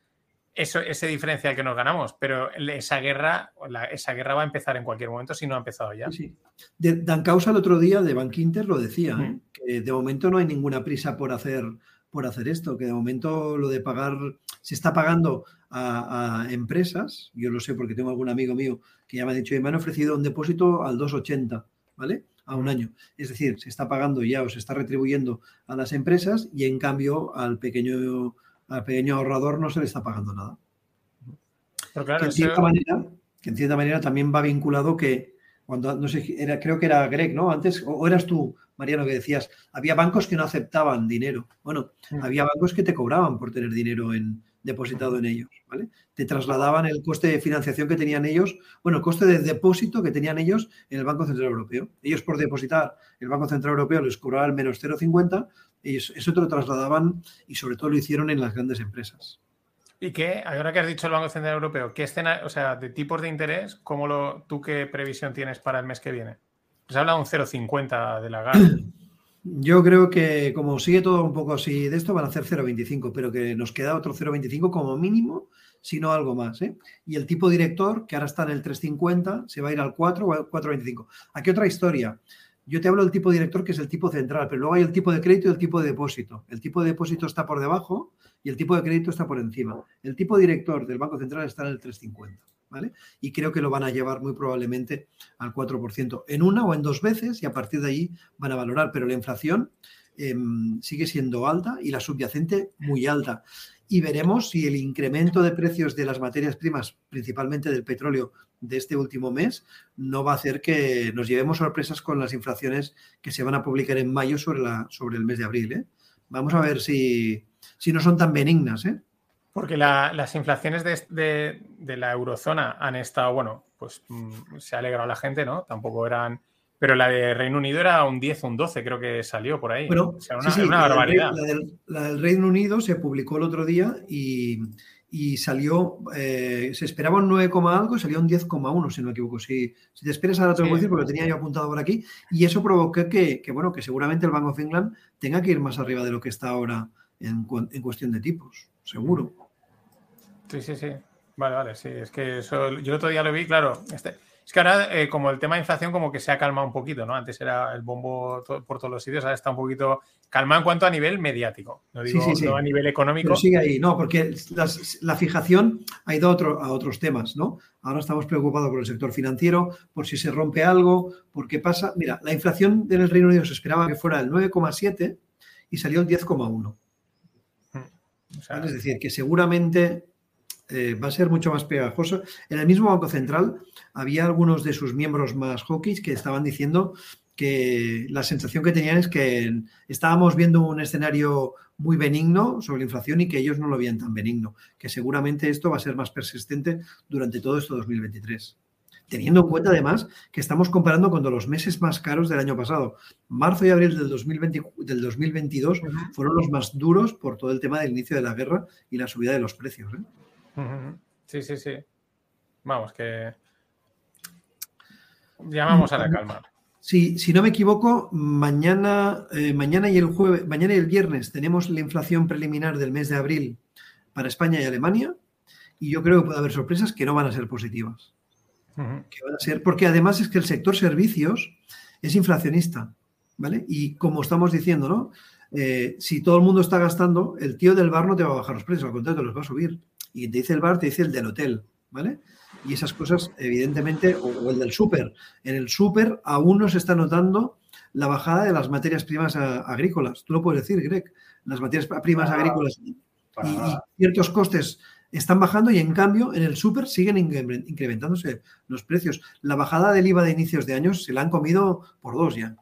eso, ese diferencial que nos ganamos, pero esa guerra, esa guerra va a empezar en cualquier momento si no ha empezado ya. Sí, Dan Causa el otro día de Bank Inter lo decía, ¿eh? que de momento no hay ninguna prisa por hacer, por hacer esto, que de momento lo de pagar, se está pagando a, empresas, yo lo sé porque tengo algún amigo mío que ya me ha dicho, me han ofrecido un depósito al 280, ¿vale? A un año. Es decir, se está pagando ya o se está retribuyendo a las empresas y en cambio al pequeño al pequeño ahorrador no se le está pagando nada. que, en cierta manera, que, en cierta manera, también va vinculado que cuando, no sé, era, creo que era Greg, ¿no? Antes, o, eras tú, Mariano, que decías, había bancos que no aceptaban dinero. Bueno, mm. había bancos que te cobraban por tener dinero en, depositado en ellos, ¿vale? Te trasladaban el coste de financiación que tenían ellos, bueno, el coste de depósito que tenían ellos en el Banco Central Europeo. Ellos por depositar, el Banco Central Europeo les cobraba el menos 0,50 eso te lo trasladaban y sobre todo lo hicieron en las grandes empresas. ¿Y qué? Ahora que has dicho el Banco Central Europeo, ¿qué escena, o sea, de tipos de interés, cómo lo, tú qué previsión tienes para el mes que viene? Se habla de un 0,50 de la GAR. [clears throat] Yo creo que como sigue todo un poco así de esto, van a hacer 0,25, pero que nos queda otro 0,25 como mínimo, si no algo más. ¿eh? Y el tipo director, que ahora está en el 3,50, se va a ir al 4 o al 4,25. Aquí otra historia. Yo te hablo del tipo director, que es el tipo central, pero luego hay el tipo de crédito y el tipo de depósito. El tipo de depósito está por debajo y el tipo de crédito está por encima. El tipo director del Banco Central está en el 350. Y creo que lo van a llevar muy probablemente al 4% en una o en dos veces y a partir de ahí van a valorar. Pero la inflación em, sigue siendo alta y la subyacente muy alta y veremos si el incremento de precios de las materias primas, principalmente del petróleo, de este último mes, no va a hacer que nos llevemos sorpresas con las inflaciones que se van a publicar en mayo sobre, el mes de abril. ¿eh? Vamos a ver si, si no son tan benignas. ¿eh? Porque las inflaciones de, de, la eurozona han estado, bueno, pues mm, se ha alegrado la gente, ¿no? Tampoco eran pero la de Reino Unido era un 10 o un 12, creo que salió por ahí. Bueno, una, barbaridad. La del, Reino Unido se publicó el otro día y, salió, eh, se esperaba un 9, algo y salió un 10,1, si no me equivoco. Si, si te esperas ahora te lo voy a decir porque lo tenía yo apuntado por aquí. Y eso provocó que, bueno, que seguramente el Bank of England tenga que ir más arriba de lo que está ahora en, en cuestión de tipos, seguro. Sí, sí, sí. Vale, vale, sí. Es que eso, yo el otro día lo vi, claro. Este, es que ahora, eh, como el tema de inflación, como que se ha calmado un poquito, ¿no? Antes era el bombo por todos los sitios, ahora está un poquito calmado en cuanto a nivel mediático. No digo a nivel económico. Pero sigue ahí, no, porque la fijación ha ido a, a, otros temas, ¿no? Ahora estamos preocupados por el sector financiero, por si se rompe algo, por qué pasa. Mira, la inflación en el Reino Unido se esperaba que fuera el 9,7 y salió el 10,1. Hmm. es decir, que seguramente eh, va a ser mucho más pegajoso. En el mismo Banco Central había algunos de sus miembros más hawkish que estaban diciendo que la sensación que tenían es que estábamos viendo un escenario muy benigno sobre la inflación y que ellos no lo veían tan benigno, que seguramente esto va a ser más persistente durante todo esto 2023. Teniendo en cuenta además que estamos comparando con los meses más caros del año pasado. Marzo y abril del, 2020, del 2022 fueron los más duros por todo el tema del inicio de la guerra y la subida de los precios. ¿eh? Sí, sí, sí. Vamos, que llamamos a la calma. Sí, si no me equivoco, mañana, eh, mañana y el jueves, mañana y el viernes tenemos la inflación preliminar del mes de abril para España y Alemania, y yo creo que puede haber sorpresas que no van a ser positivas. Que van a ser, porque además es que el sector servicios es inflacionista, ¿vale? Y como estamos diciendo, ¿no? eh, si todo el mundo está gastando, el tío del bar no te va a bajar los precios, al contrario, te los va a subir. Y te dice el bar, te dice el del hotel, ¿vale? Y esas cosas, evidentemente, o, el del súper. En el súper aún no se está notando la bajada de las materias primas agrícolas. Tú lo puedes decir, Greg. Las materias primas agrícolas y, ciertos costes están bajando y en cambio en el súper siguen incrementándose los precios. La bajada del IVA de inicios de años se la han comido por dos ya.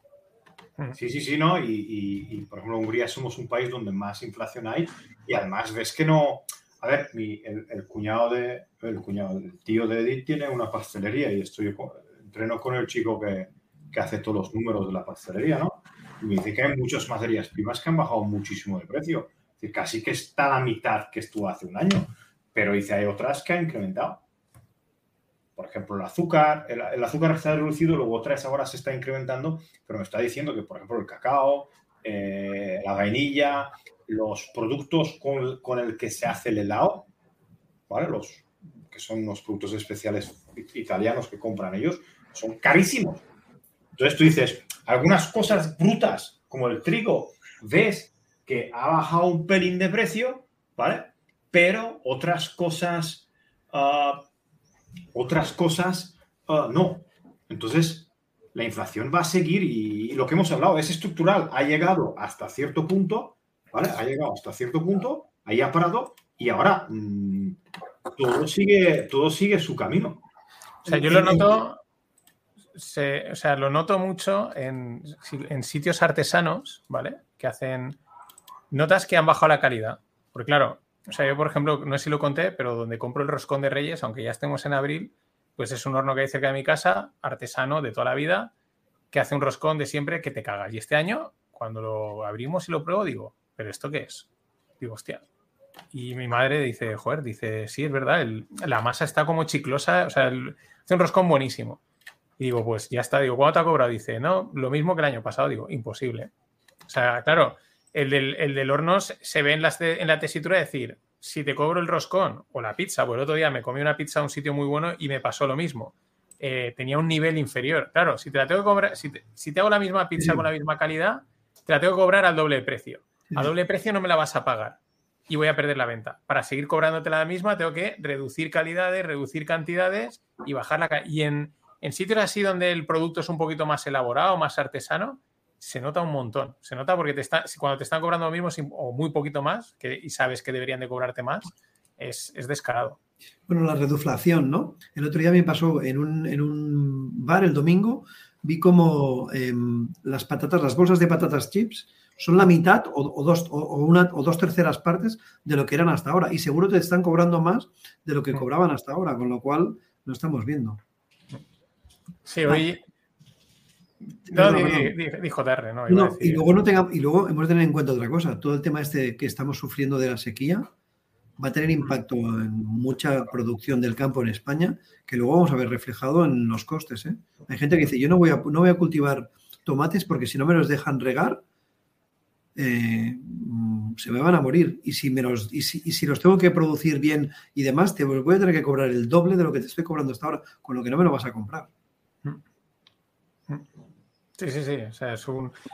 Sí, sí, sí, ¿no? Y, por ejemplo, Hungría somos un país donde más inflación hay y además ves que no... A ver, el, cuñado de... El el tío de Edith tiene una pastelería y estoy entreno con el chico que, que hace todos los números de la pastelería, ¿no? Y me dice que hay muchas materias primas que han bajado muchísimo de precio. Es decir, casi que está la mitad que estuvo hace un año. Pero dice, hay otras que han incrementado por ejemplo, el azúcar, el, azúcar está reducido, luego otras ahora se está incrementando, pero me está diciendo que, por ejemplo, el cacao, eh, la vainilla, los productos con, con, el que se hace el helado, ¿vale? Los que son unos productos especiales italianos que compran ellos, son carísimos. Entonces tú dices, algunas cosas brutas, como el trigo, ves que ha bajado un pelín de precio, ¿vale? Pero otras cosas... Uh, otras cosas, ah, no. Entonces, la inflación va a seguir y, lo que hemos hablado es estructural. Ha llegado hasta cierto punto, ¿vale? Ha llegado hasta cierto punto, ahí ha parado y ahora mm, todo, sigue, todo sigue su camino. O sea, yo lo noto, o sea, lo noto mucho en, en, sitios artesanos, ¿vale? Que hacen, notas que han bajado la calidad. Porque claro, o sea, yo, por ejemplo, no sé si lo conté, pero donde compro el roscón de Reyes, aunque ya estemos en abril, pues es un horno que hay cerca de mi casa, artesano de toda la vida, que hace un roscón de siempre que te cagas. Y este año, cuando lo abrimos y lo pruebo, digo, ¿pero esto qué es? Digo, hostia. Y mi madre dice, joder, dice, sí, es verdad, la masa está como chiclosa, o sea, hace un roscón buenísimo. Y digo, pues ya está, digo, ¿cuánto te ha cobrado? Dice, no, lo mismo que el año pasado. Digo, imposible. O sea, claro, el del, el horno se ve en, en la tesitura decir, si te cobro el roscón o la pizza, pues el otro día me comí una pizza a un sitio muy bueno y me pasó lo mismo. Eh, tenía un nivel inferior. Claro, si te la tengo que cobrar, si te, hago la misma pizza con la misma calidad, te la tengo que cobrar al doble de precio. A doble precio no me la vas a pagar y voy a perder la venta. Para seguir cobrándote la misma, tengo que reducir calidades, reducir cantidades y bajar la Y en, en sitios así donde el producto es un poquito más elaborado, más artesano, se nota un montón. Se nota porque te está, cuando te están cobrando lo mismo o muy poquito más que, y sabes que deberían de cobrarte más, es, descarado. Bueno, la reduflación, ¿no? El otro día me pasó en un, bar el domingo, vi como em, las patatas, las bolsas de patatas chips son la mitad o, dos, o, una, o dos terceras partes de lo que eran hasta ahora. Y seguro te están cobrando más de lo que mm. cobraban hasta ahora, con lo cual lo estamos viendo. Sí, hoy, no, dijo y, luego no tenga, y luego hemos de tener en cuenta otra cosa. Todo el tema este que estamos sufriendo de la sequía va a tener impacto en mucha producción del campo en España, que luego vamos a ver reflejado en los costes. ¿eh? Hay gente que dice, yo no voy, a, no voy a cultivar tomates porque si no me los dejan regar, eh, se me van a morir. Y si, me los, y si, y si, los tengo que producir bien y demás, te voy a tener que cobrar el doble de lo que te estoy cobrando hasta ahora, con lo que no me lo vas a comprar. Sí, sí, sí. O sea.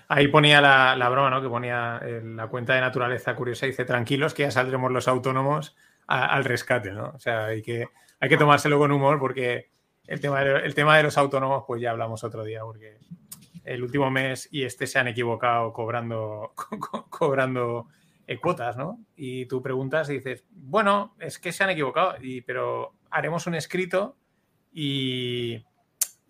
Ahí ponía la, broma, ¿no? Que ponía la cuenta de naturaleza curiosa y dice, tranquilos, que ya saldremos los autónomos al rescate, ¿no? O sea, hay que, hay que tomárselo con humor porque el tema, de, el tema de los autónomos, pues ya hablamos otro día, porque el último mes y este se han equivocado cobrando, [laughs] cobrando eh, cuotas, ¿no? Y tú preguntas y dices, bueno, es que se han equivocado, y, pero haremos un escrito y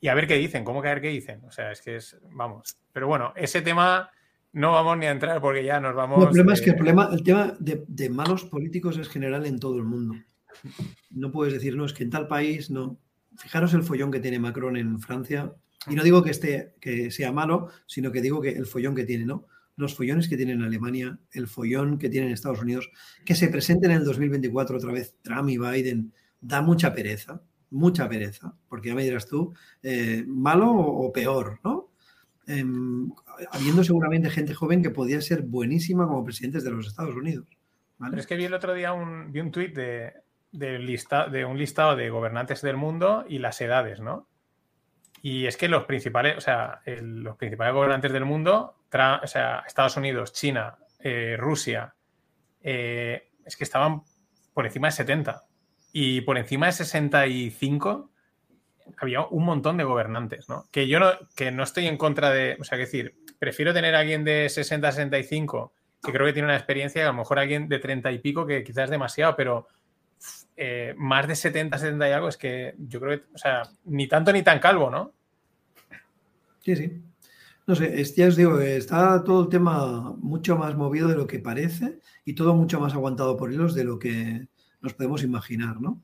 y a ver qué dicen, cómo que a ver qué dicen. O sea, es que es, vamos. Pero bueno, ese tema no vamos ni a entrar porque ya nos vamos. el problema es que el, problema, el tema de, malos políticos es general en todo el mundo. No puedes decir, no, es que en tal país no. Fijaros el follón que tiene Macron en Francia. Y no digo que, esté, que sea malo, sino que digo que el follón que tiene, ¿no? Los follones que tiene en Alemania, el follón que tiene en Estados Unidos, que se presenten en el 2024 otra vez Trump y Biden, da mucha pereza mucha pereza, porque ya me dirás tú, eh, malo o, peor, ¿no? Em, habiendo seguramente gente joven que podía ser buenísima como presidentes de los Estados Unidos. es que vi el otro día un, vi un tuit de, de, lista, de un listado de gobernantes del mundo y las edades, ¿no? Y es que los principales, o sea, los principales gobernantes del mundo, o sea, Estados Unidos, China, eh, Rusia, eh, es que estaban por encima de 70. Y por encima de 65 había un montón de gobernantes, ¿no? Que yo no, que no estoy en contra de, o sea, que decir, prefiero tener a alguien de 60 65 que creo que tiene una experiencia, a lo mejor alguien de 30 y pico que quizás es demasiado, pero eh, más de 70, 70 y algo es que yo creo que, o sea, ni tanto ni tan calvo, ¿no? Sí, sí. No sé, ya os digo, está todo el tema mucho más movido de lo que parece y todo mucho más aguantado por hilos de lo que, nos podemos imaginar, ¿no?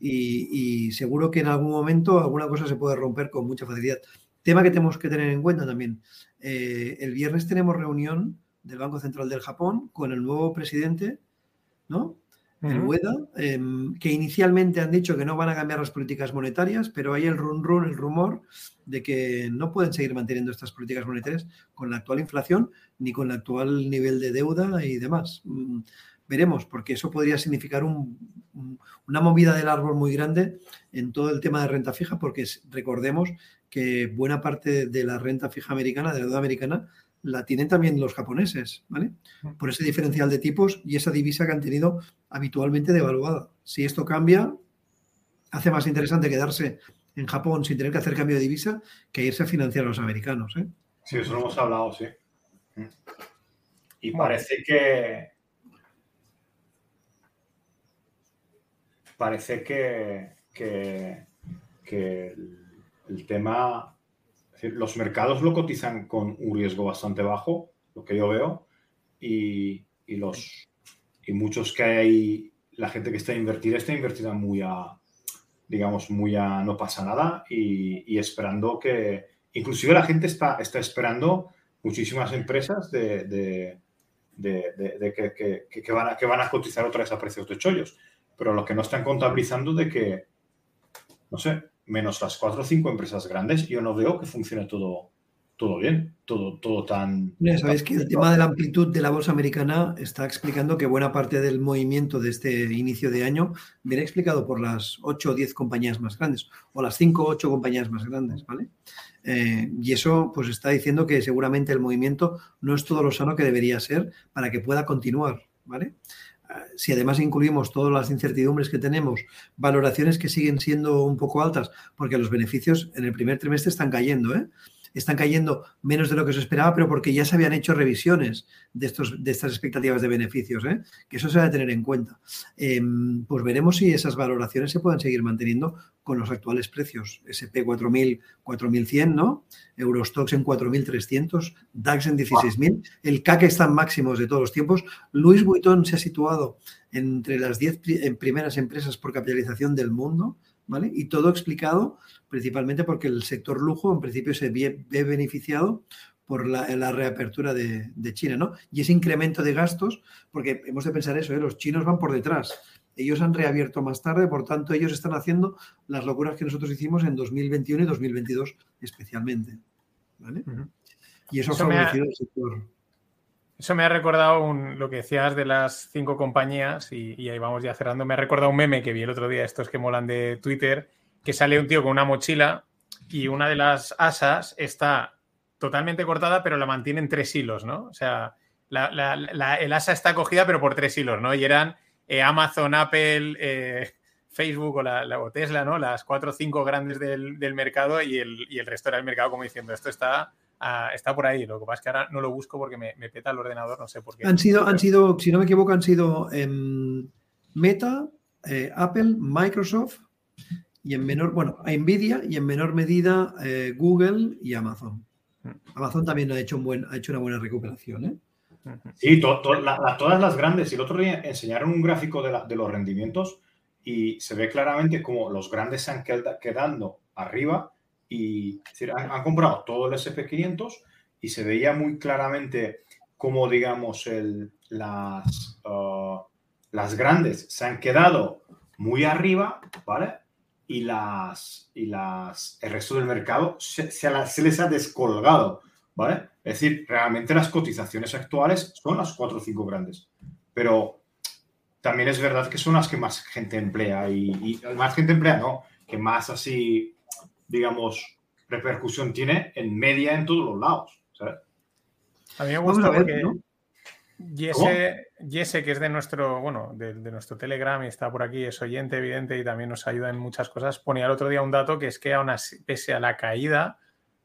Y, seguro que en algún momento alguna cosa se puede romper con mucha facilidad. Tema que tenemos que tener en cuenta también. Eh, el viernes tenemos reunión del Banco Central del Japón con el nuevo presidente, ¿no? El UEDA, em, que inicialmente han dicho que no van a cambiar las políticas monetarias, pero hay el run run, el rumor de que no pueden seguir manteniendo estas políticas monetarias con la actual inflación ni con el actual nivel de deuda y demás. Veremos, porque eso podría significar una movida del árbol muy grande en todo el tema de renta fija, porque recordemos que buena parte de la renta fija americana, de la deuda americana, la tienen también los japoneses, ¿vale? Por ese diferencial de tipos y esa divisa que han tenido habitualmente devaluada. Si esto cambia, hace más interesante quedarse en Japón sin tener que hacer cambio de divisa que irse a financiar a los americanos. ¿eh? Sí, eso lo hemos hablado, sí. Y parece que, parece que, el, tema, los mercados lo cotizan con un riesgo bastante bajo, lo que yo veo, y, los, y muchos que hay, la gente que está invertida está invertida muy a, digamos, muy a no pasa nada y, esperando que, inclusive la gente está, está esperando muchísimas empresas de, que, van a, que van a cotizar otra vez a precios de chollos pero lo que no están contabilizando de que, no sé, menos las cuatro o cinco empresas grandes, yo no veo que funcione todo, todo bien, todo, todo tan... Sabéis que el tema de la amplitud de la bolsa americana está explicando que buena parte del movimiento de este inicio de año viene explicado por las ocho o diez compañías más grandes, o las cinco o ocho compañías más grandes, ¿vale? Eh, y eso pues está diciendo que seguramente el movimiento no es todo lo sano que debería ser para que pueda continuar, ¿vale? Si además incluimos todas las incertidumbres que tenemos, valoraciones que siguen siendo un poco altas, porque los beneficios en el primer trimestre están cayendo, ¿eh? Están cayendo menos de lo que se esperaba, pero porque ya se habían hecho revisiones de, estos, de estas expectativas de beneficios, ¿eh? que eso se va a tener en cuenta. Em, pues veremos si esas valoraciones se pueden seguir manteniendo con los actuales precios. SP 4000, 4100, ¿no? Eurostox en 4300, DAX en 16000, el CAC está en máximos de todos los tiempos. Louis Vuitton se ha situado entre las 10 primeras empresas por capitalización del mundo, ¿vale? Y todo explicado principalmente porque el sector lujo en principio se ve, beneficiado por la, reapertura de, China, ¿no? Y ese incremento de gastos, porque hemos de pensar eso, ¿eh? los chinos van por detrás. Ellos han reabierto más tarde, por tanto, ellos están haciendo las locuras que nosotros hicimos en 2021 y 2022 especialmente. ¿vale? Y eso, ha favorecido el sector. Eso me ha recordado lo que decías de las cinco compañías, y, ahí vamos ya cerrando. Me ha recordado un meme que vi el otro día, estos que molan de Twitter, que sale un tío con una mochila y una de las asas está totalmente cortada, pero la mantiene en tres hilos, ¿no? O sea, el asa está cogida, pero por tres hilos, ¿no? Y eran eh, Amazon, Apple, eh, Facebook o, la, Tesla, ¿no? Las cuatro o cinco grandes del, mercado y el, y el, resto del mercado, como diciendo, esto está, ah, está por ahí. Lo que pasa es que ahora no lo busco porque me, peta el ordenador, no sé por qué. Han sido, han sido si no me equivoco, han sido Meta, eh, Apple, Microsoft, y en menor, bueno, a Nvidia y en menor medida eh, Google y Amazon. Amazon también ha hecho, un buen, ha hecho una buena recuperación. ¿eh? Sí, todas las grandes. Y el otro día enseñaron un gráfico de, los rendimientos y se ve claramente como los grandes se han quedando arriba y han, comprado todo el SP500 y se veía muy claramente como, digamos, el, las, uh, las grandes se han quedado muy arriba, ¿vale? y, las, y las, el resto del mercado se, se, les ha descolgado, ¿vale? Es decir, realmente las cotizaciones actuales son las cuatro o cinco grandes, pero también es verdad que son las que más gente emplea y, más gente emplea, no, que más así, digamos, repercusión tiene en media en todos los lados. A mí me gusta porque Jesse, que es de nuestro, bueno, de, nuestro Telegram y está por aquí, es oyente, evidente, y también nos ayuda en muchas cosas, ponía el otro día un dato que es que aún así, pese a la caída,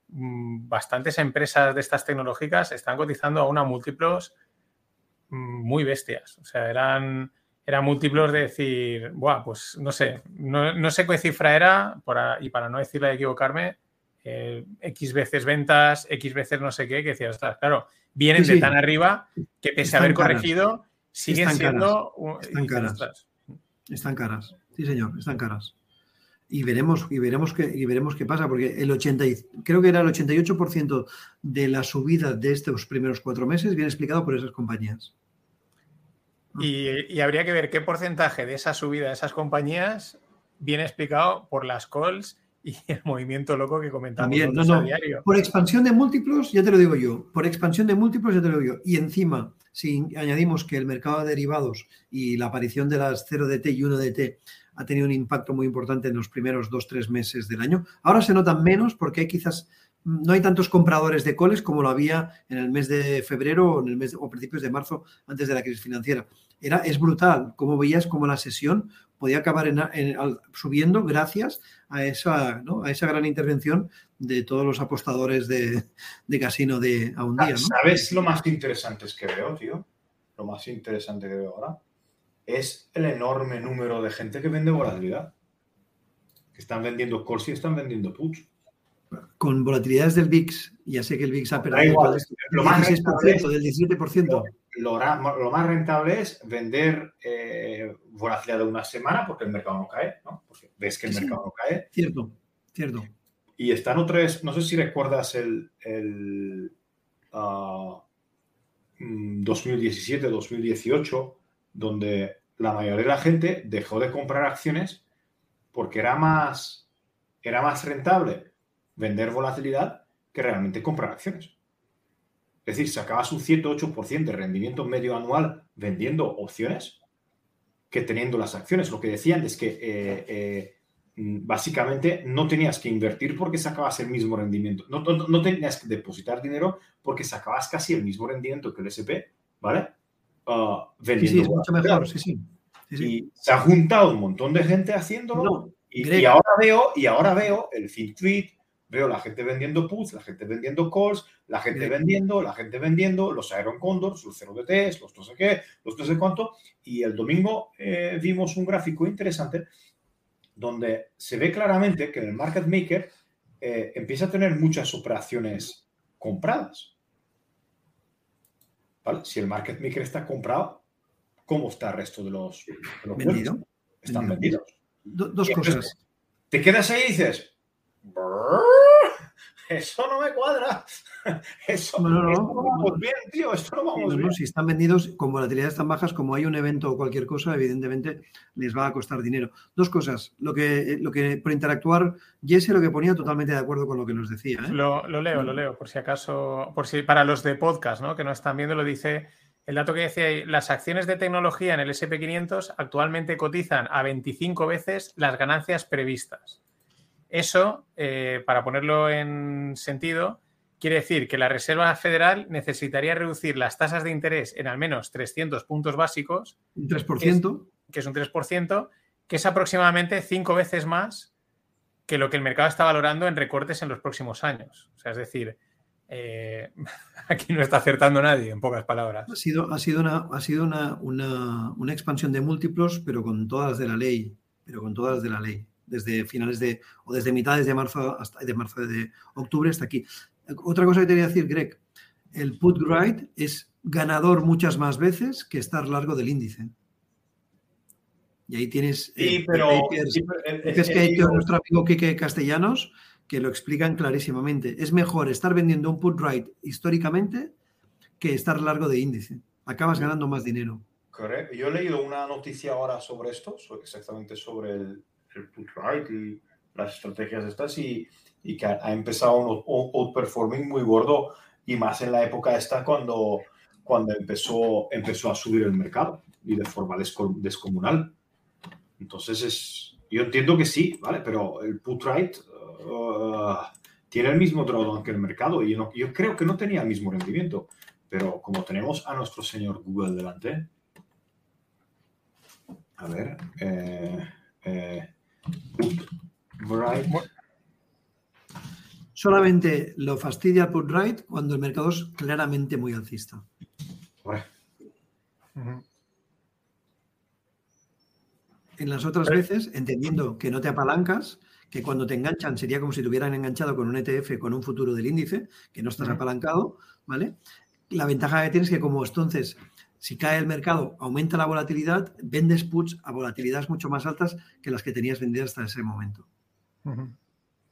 mm, bastantes empresas de estas tecnológicas están cotizando a una múltiplos mm, muy bestias. O sea, eran, eran múltiplos de decir, Buah, pues no sé, no, sé qué cifra era, y para no decirle de equivocarme, eh, X veces ventas, X veces no sé qué, que decías, claro, vienen de tan arriba que pese a haber corregido, siguen siendo... Están caras. Están caras. Sí, señor, están caras. Y veremos, y veremos qué, y veremos qué pasa, porque el 80, creo que era el 88% de la subida de estos primeros cuatro meses viene explicado por esas compañías. Y, y, habría que ver qué porcentaje de esa subida de esas compañías viene explicado por las calls y [laughs] el movimiento loco que comentamos También, no, diario. Por expansión de múltiplos, ya te lo digo yo. Por expansión de múltiplos, ya te lo digo yo. Y encima, si añadimos que el mercado de derivados y la aparición de las 0DT y 1DT ha tenido un impacto muy importante en los primeros dos, tres meses del año. Ahora se notan menos porque hay quizás no hay tantos compradores de coles como lo había en el mes de febrero o en el mes o principios de marzo antes de la crisis financiera. Era, es brutal como veías como la sesión podía acabar subiendo gracias a esa, a esa gran intervención de todos los apostadores de, casino de a un día. ¿Sabes lo más interesante que veo, tío? Lo más interesante que veo ahora es el enorme número de gente que vende volatilidad. Que están vendiendo calls y están vendiendo puts. Con volatilidades del VIX, ya sé que el VIX ha perdido el lo más 16%, del 17% lo, más rentable es vender eh, volatilidad de una semana porque el mercado no cae, ¿no? Porque ves que el mercado no cae. Cierto, cierto. Y están otras, no sé si recuerdas el, el 2017, uh, 2018, mm, donde la mayoría de la gente dejó de comprar acciones porque era más, era más rentable vender volatilidad que realmente comprar acciones. Es decir, sacabas un 108% de rendimiento medio anual vendiendo opciones que teniendo las acciones. Lo que decían es que eh, eh, mm, básicamente no tenías que invertir porque sacabas el mismo rendimiento. No, tenías que depositar dinero porque sacabas casi el mismo rendimiento que el SP, ¿vale? Uh, vendiendo. Sí, sí, es mucho mejor, sí, sí. Y se ha juntado un montón de gente haciéndolo. y, ahora veo, y ahora veo el FinTweet, veo la gente vendiendo puts, la gente vendiendo calls, la gente vendiendo, la gente vendiendo, los Iron Condors, los 0DTs, los no sé qué, los no sé cuánto. Y el domingo eh, vimos un gráfico interesante donde se ve claramente que el market maker eh, empieza a tener muchas operaciones compradas. ¿Vale? Si el market maker está comprado, ¿cómo está el resto de los, ¿Vendido? Están vendidos. dos cosas. Te quedas ahí y dices, eso no me cuadra. [laughs] Eso, no, vamos bien, tío. Esto no vamos bien. Si están vendidos con volatilidades tan bajas, como hay un evento o cualquier cosa, evidentemente les va a costar dinero. Dos cosas. Lo que, lo que por interactuar, Jesse lo que ponía totalmente de acuerdo con lo que nos decía. ¿eh? Lo, leo, lo leo, por si acaso, por si para los de podcast, ¿no? Que no están viendo, lo dice. El dato que decía ahí, las acciones de tecnología en el SP500 actualmente cotizan a 25 veces las ganancias previstas. Eso, eh, para ponerlo en sentido, quiere decir que la Reserva Federal necesitaría reducir las tasas de interés en al menos 300 puntos básicos. Un 3%. Que es, un 3%, que es aproximadamente cinco veces más que lo que el mercado está valorando en recortes en los próximos años. O sea, es decir, eh, [laughs] aquí no está acertando nadie, en pocas palabras. Ha sido, ha sido, una, ha sido una, una expansión de múltiplos, pero con todas de la ley. Pero con todas de la ley desde finales de, o desde mitades de marzo hasta de marzo de octubre hasta aquí. Otra cosa que te voy a decir, Greg, el put right es ganador muchas más veces que estar largo del índice. Y ahí tienes sí, pero, es que hay nuestro amigo Quique Castellanos que lo explican clarísimamente. Es mejor estar vendiendo un put right históricamente que estar largo de índice. Acabas ganando más dinero. Correcto. Yo he leído una noticia ahora sobre esto, exactamente sobre el, el put right y las estrategias estas y, y que ha, empezado un outperforming muy gordo y más en la época esta cuando, cuando empezó, empezó a subir el mercado y de forma descomunal. Entonces es, yo entiendo que sí, ¿vale? Pero el put right, uh, tiene el mismo drawdown que el mercado y yo, yo creo que no tenía el mismo rendimiento. Pero como tenemos a nuestro señor Google delante, a ver, eh, eh, Solamente lo fastidia put right cuando el mercado es claramente muy alcista. En las otras veces, entendiendo que no te apalancas, que cuando te enganchan sería como si te hubieran enganchado con un ETF, con un futuro del índice, que no estás apalancado, ¿vale? La ventaja que tienes es que como entonces, si cae el mercado, aumenta la volatilidad, vendes puts a volatilidades mucho más altas que las que tenías vendidas hasta ese momento.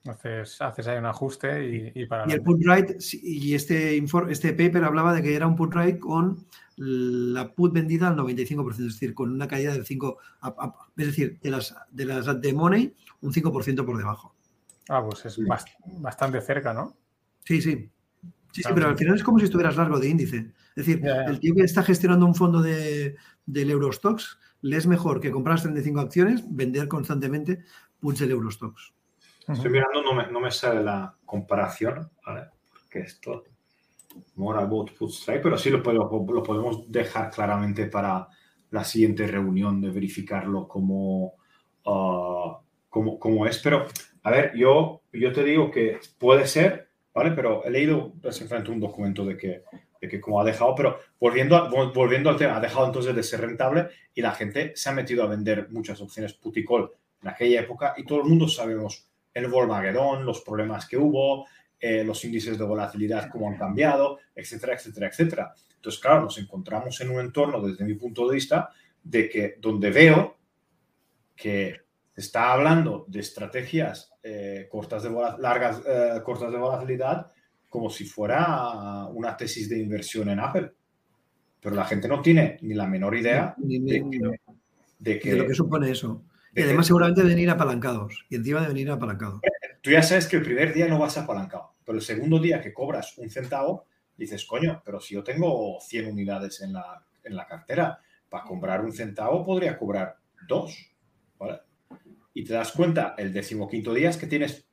Haces, haces ahí un ajuste y, para. Y el put right, y este, este paper hablaba de que era un put right con la put vendida al 95%, es decir, con una caída del 5%, es decir, de las de las de money, un 5% por debajo. Ah, pues es bastante cerca, ¿no? Sí, sí. Sí, sí, pero al final es como si estuvieras largo de índice. Es decir, el tío que está gestionando un fondo de, del Eurostox, le es mejor que comprar 35 acciones, vender constantemente puts del Eurostox. Estoy mirando, no me, no me sale la comparación, ¿vale? Porque esto, more about put strike, pero sí lo, lo, podemos dejar claramente para la siguiente reunión de verificarlo como, uh, como, como, es. Pero, a ver, yo, yo te digo que puede ser, Pero he leído recientemente un documento de que, de que como ha dejado, pero volviendo, volviendo al tema, ha dejado entonces de ser rentable y la gente se ha metido a vender muchas opciones put y call en aquella época y todo el mundo sabemos el Volkswagen, los problemas que hubo, eh, los índices de volatilidad, cómo han cambiado, etcétera, etcétera, etcétera. Entonces, claro, nos encontramos en un entorno, desde mi punto de vista, de que donde veo que está hablando de estrategias eh, cortas de largas, eh, cortas de volatilidad como si fuera una tesis de inversión en Apple. Pero la gente no tiene ni la menor idea de, que, de lo que supone eso. Y además seguramente deben ir apalancados. Y encima deben ir apalancados. Tú ya sabes que el primer día no vas apalancado, pero el segundo día que cobras un centavo, dices, coño, pero si yo tengo 100 unidades en la, en la cartera, para comprar un centavo podría cobrar dos, ¿vale? Y te das cuenta el decimoquinto día es que tienes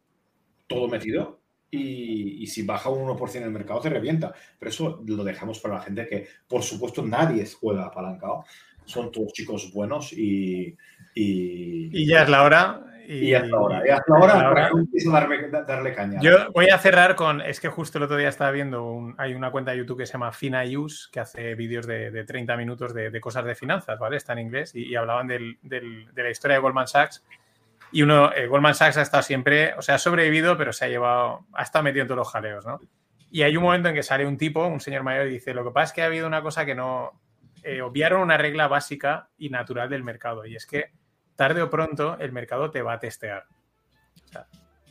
todo metido y, y, si baja un 1% en el mercado te revienta. Pero eso lo dejamos para la gente que, por supuesto, nadie juega apalancado. Son todos chicos buenos y, y, ya es la hora. Y, ya es la hora. Ya es la hora, para darle caña. Yo voy a cerrar con. Es que justo el otro día estaba viendo. hay una cuenta de YouTube que se llama Fina Use que hace vídeos de, 30 minutos de, cosas de finanzas, ¿vale? Está en inglés y, hablaban de la historia de Goldman Sachs. Y uno, eh, Goldman Sachs ha estado siempre, o sea, ha sobrevivido, pero se ha llevado, ha estado metido en todos los jaleos, ¿no? Y hay un momento en que sale un tipo, un señor mayor, y dice: Lo que pasa es que ha habido una cosa que no. Eh, obviaron una regla básica y natural del mercado, y es que tarde o pronto el mercado te va a testear.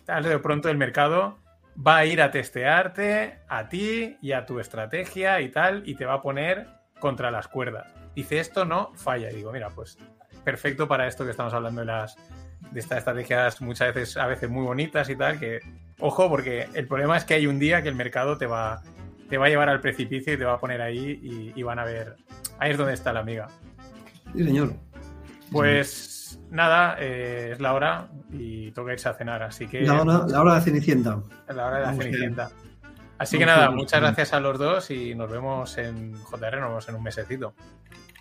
tarde o pronto el mercado va a ir a testearte a ti y a tu estrategia y tal, y te va a poner contra las cuerdas. Dice, esto no falla. Y digo, mira, pues perfecto para esto que estamos hablando de las de estas estrategias muchas veces, a veces muy bonitas y tal, que, ojo, porque el problema es que hay un día que el mercado te va, te va a llevar al precipicio y te va a poner ahí y, y van a ver, ahí es donde está la amiga. Sí, señor. Pues nada, eh, es la hora y toca irse a cenar, así que... La hora, la hora de Cenicienta. La hora de la Cenicienta. Así que nada, muchas gracias a los dos y nos vemos en JR, nos vemos en un mesecito.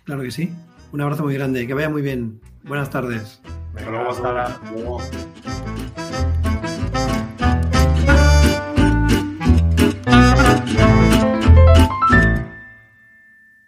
Claro que sí. Un abrazo muy grande, que vaya muy bien. Buenas tardes. Hasta luego.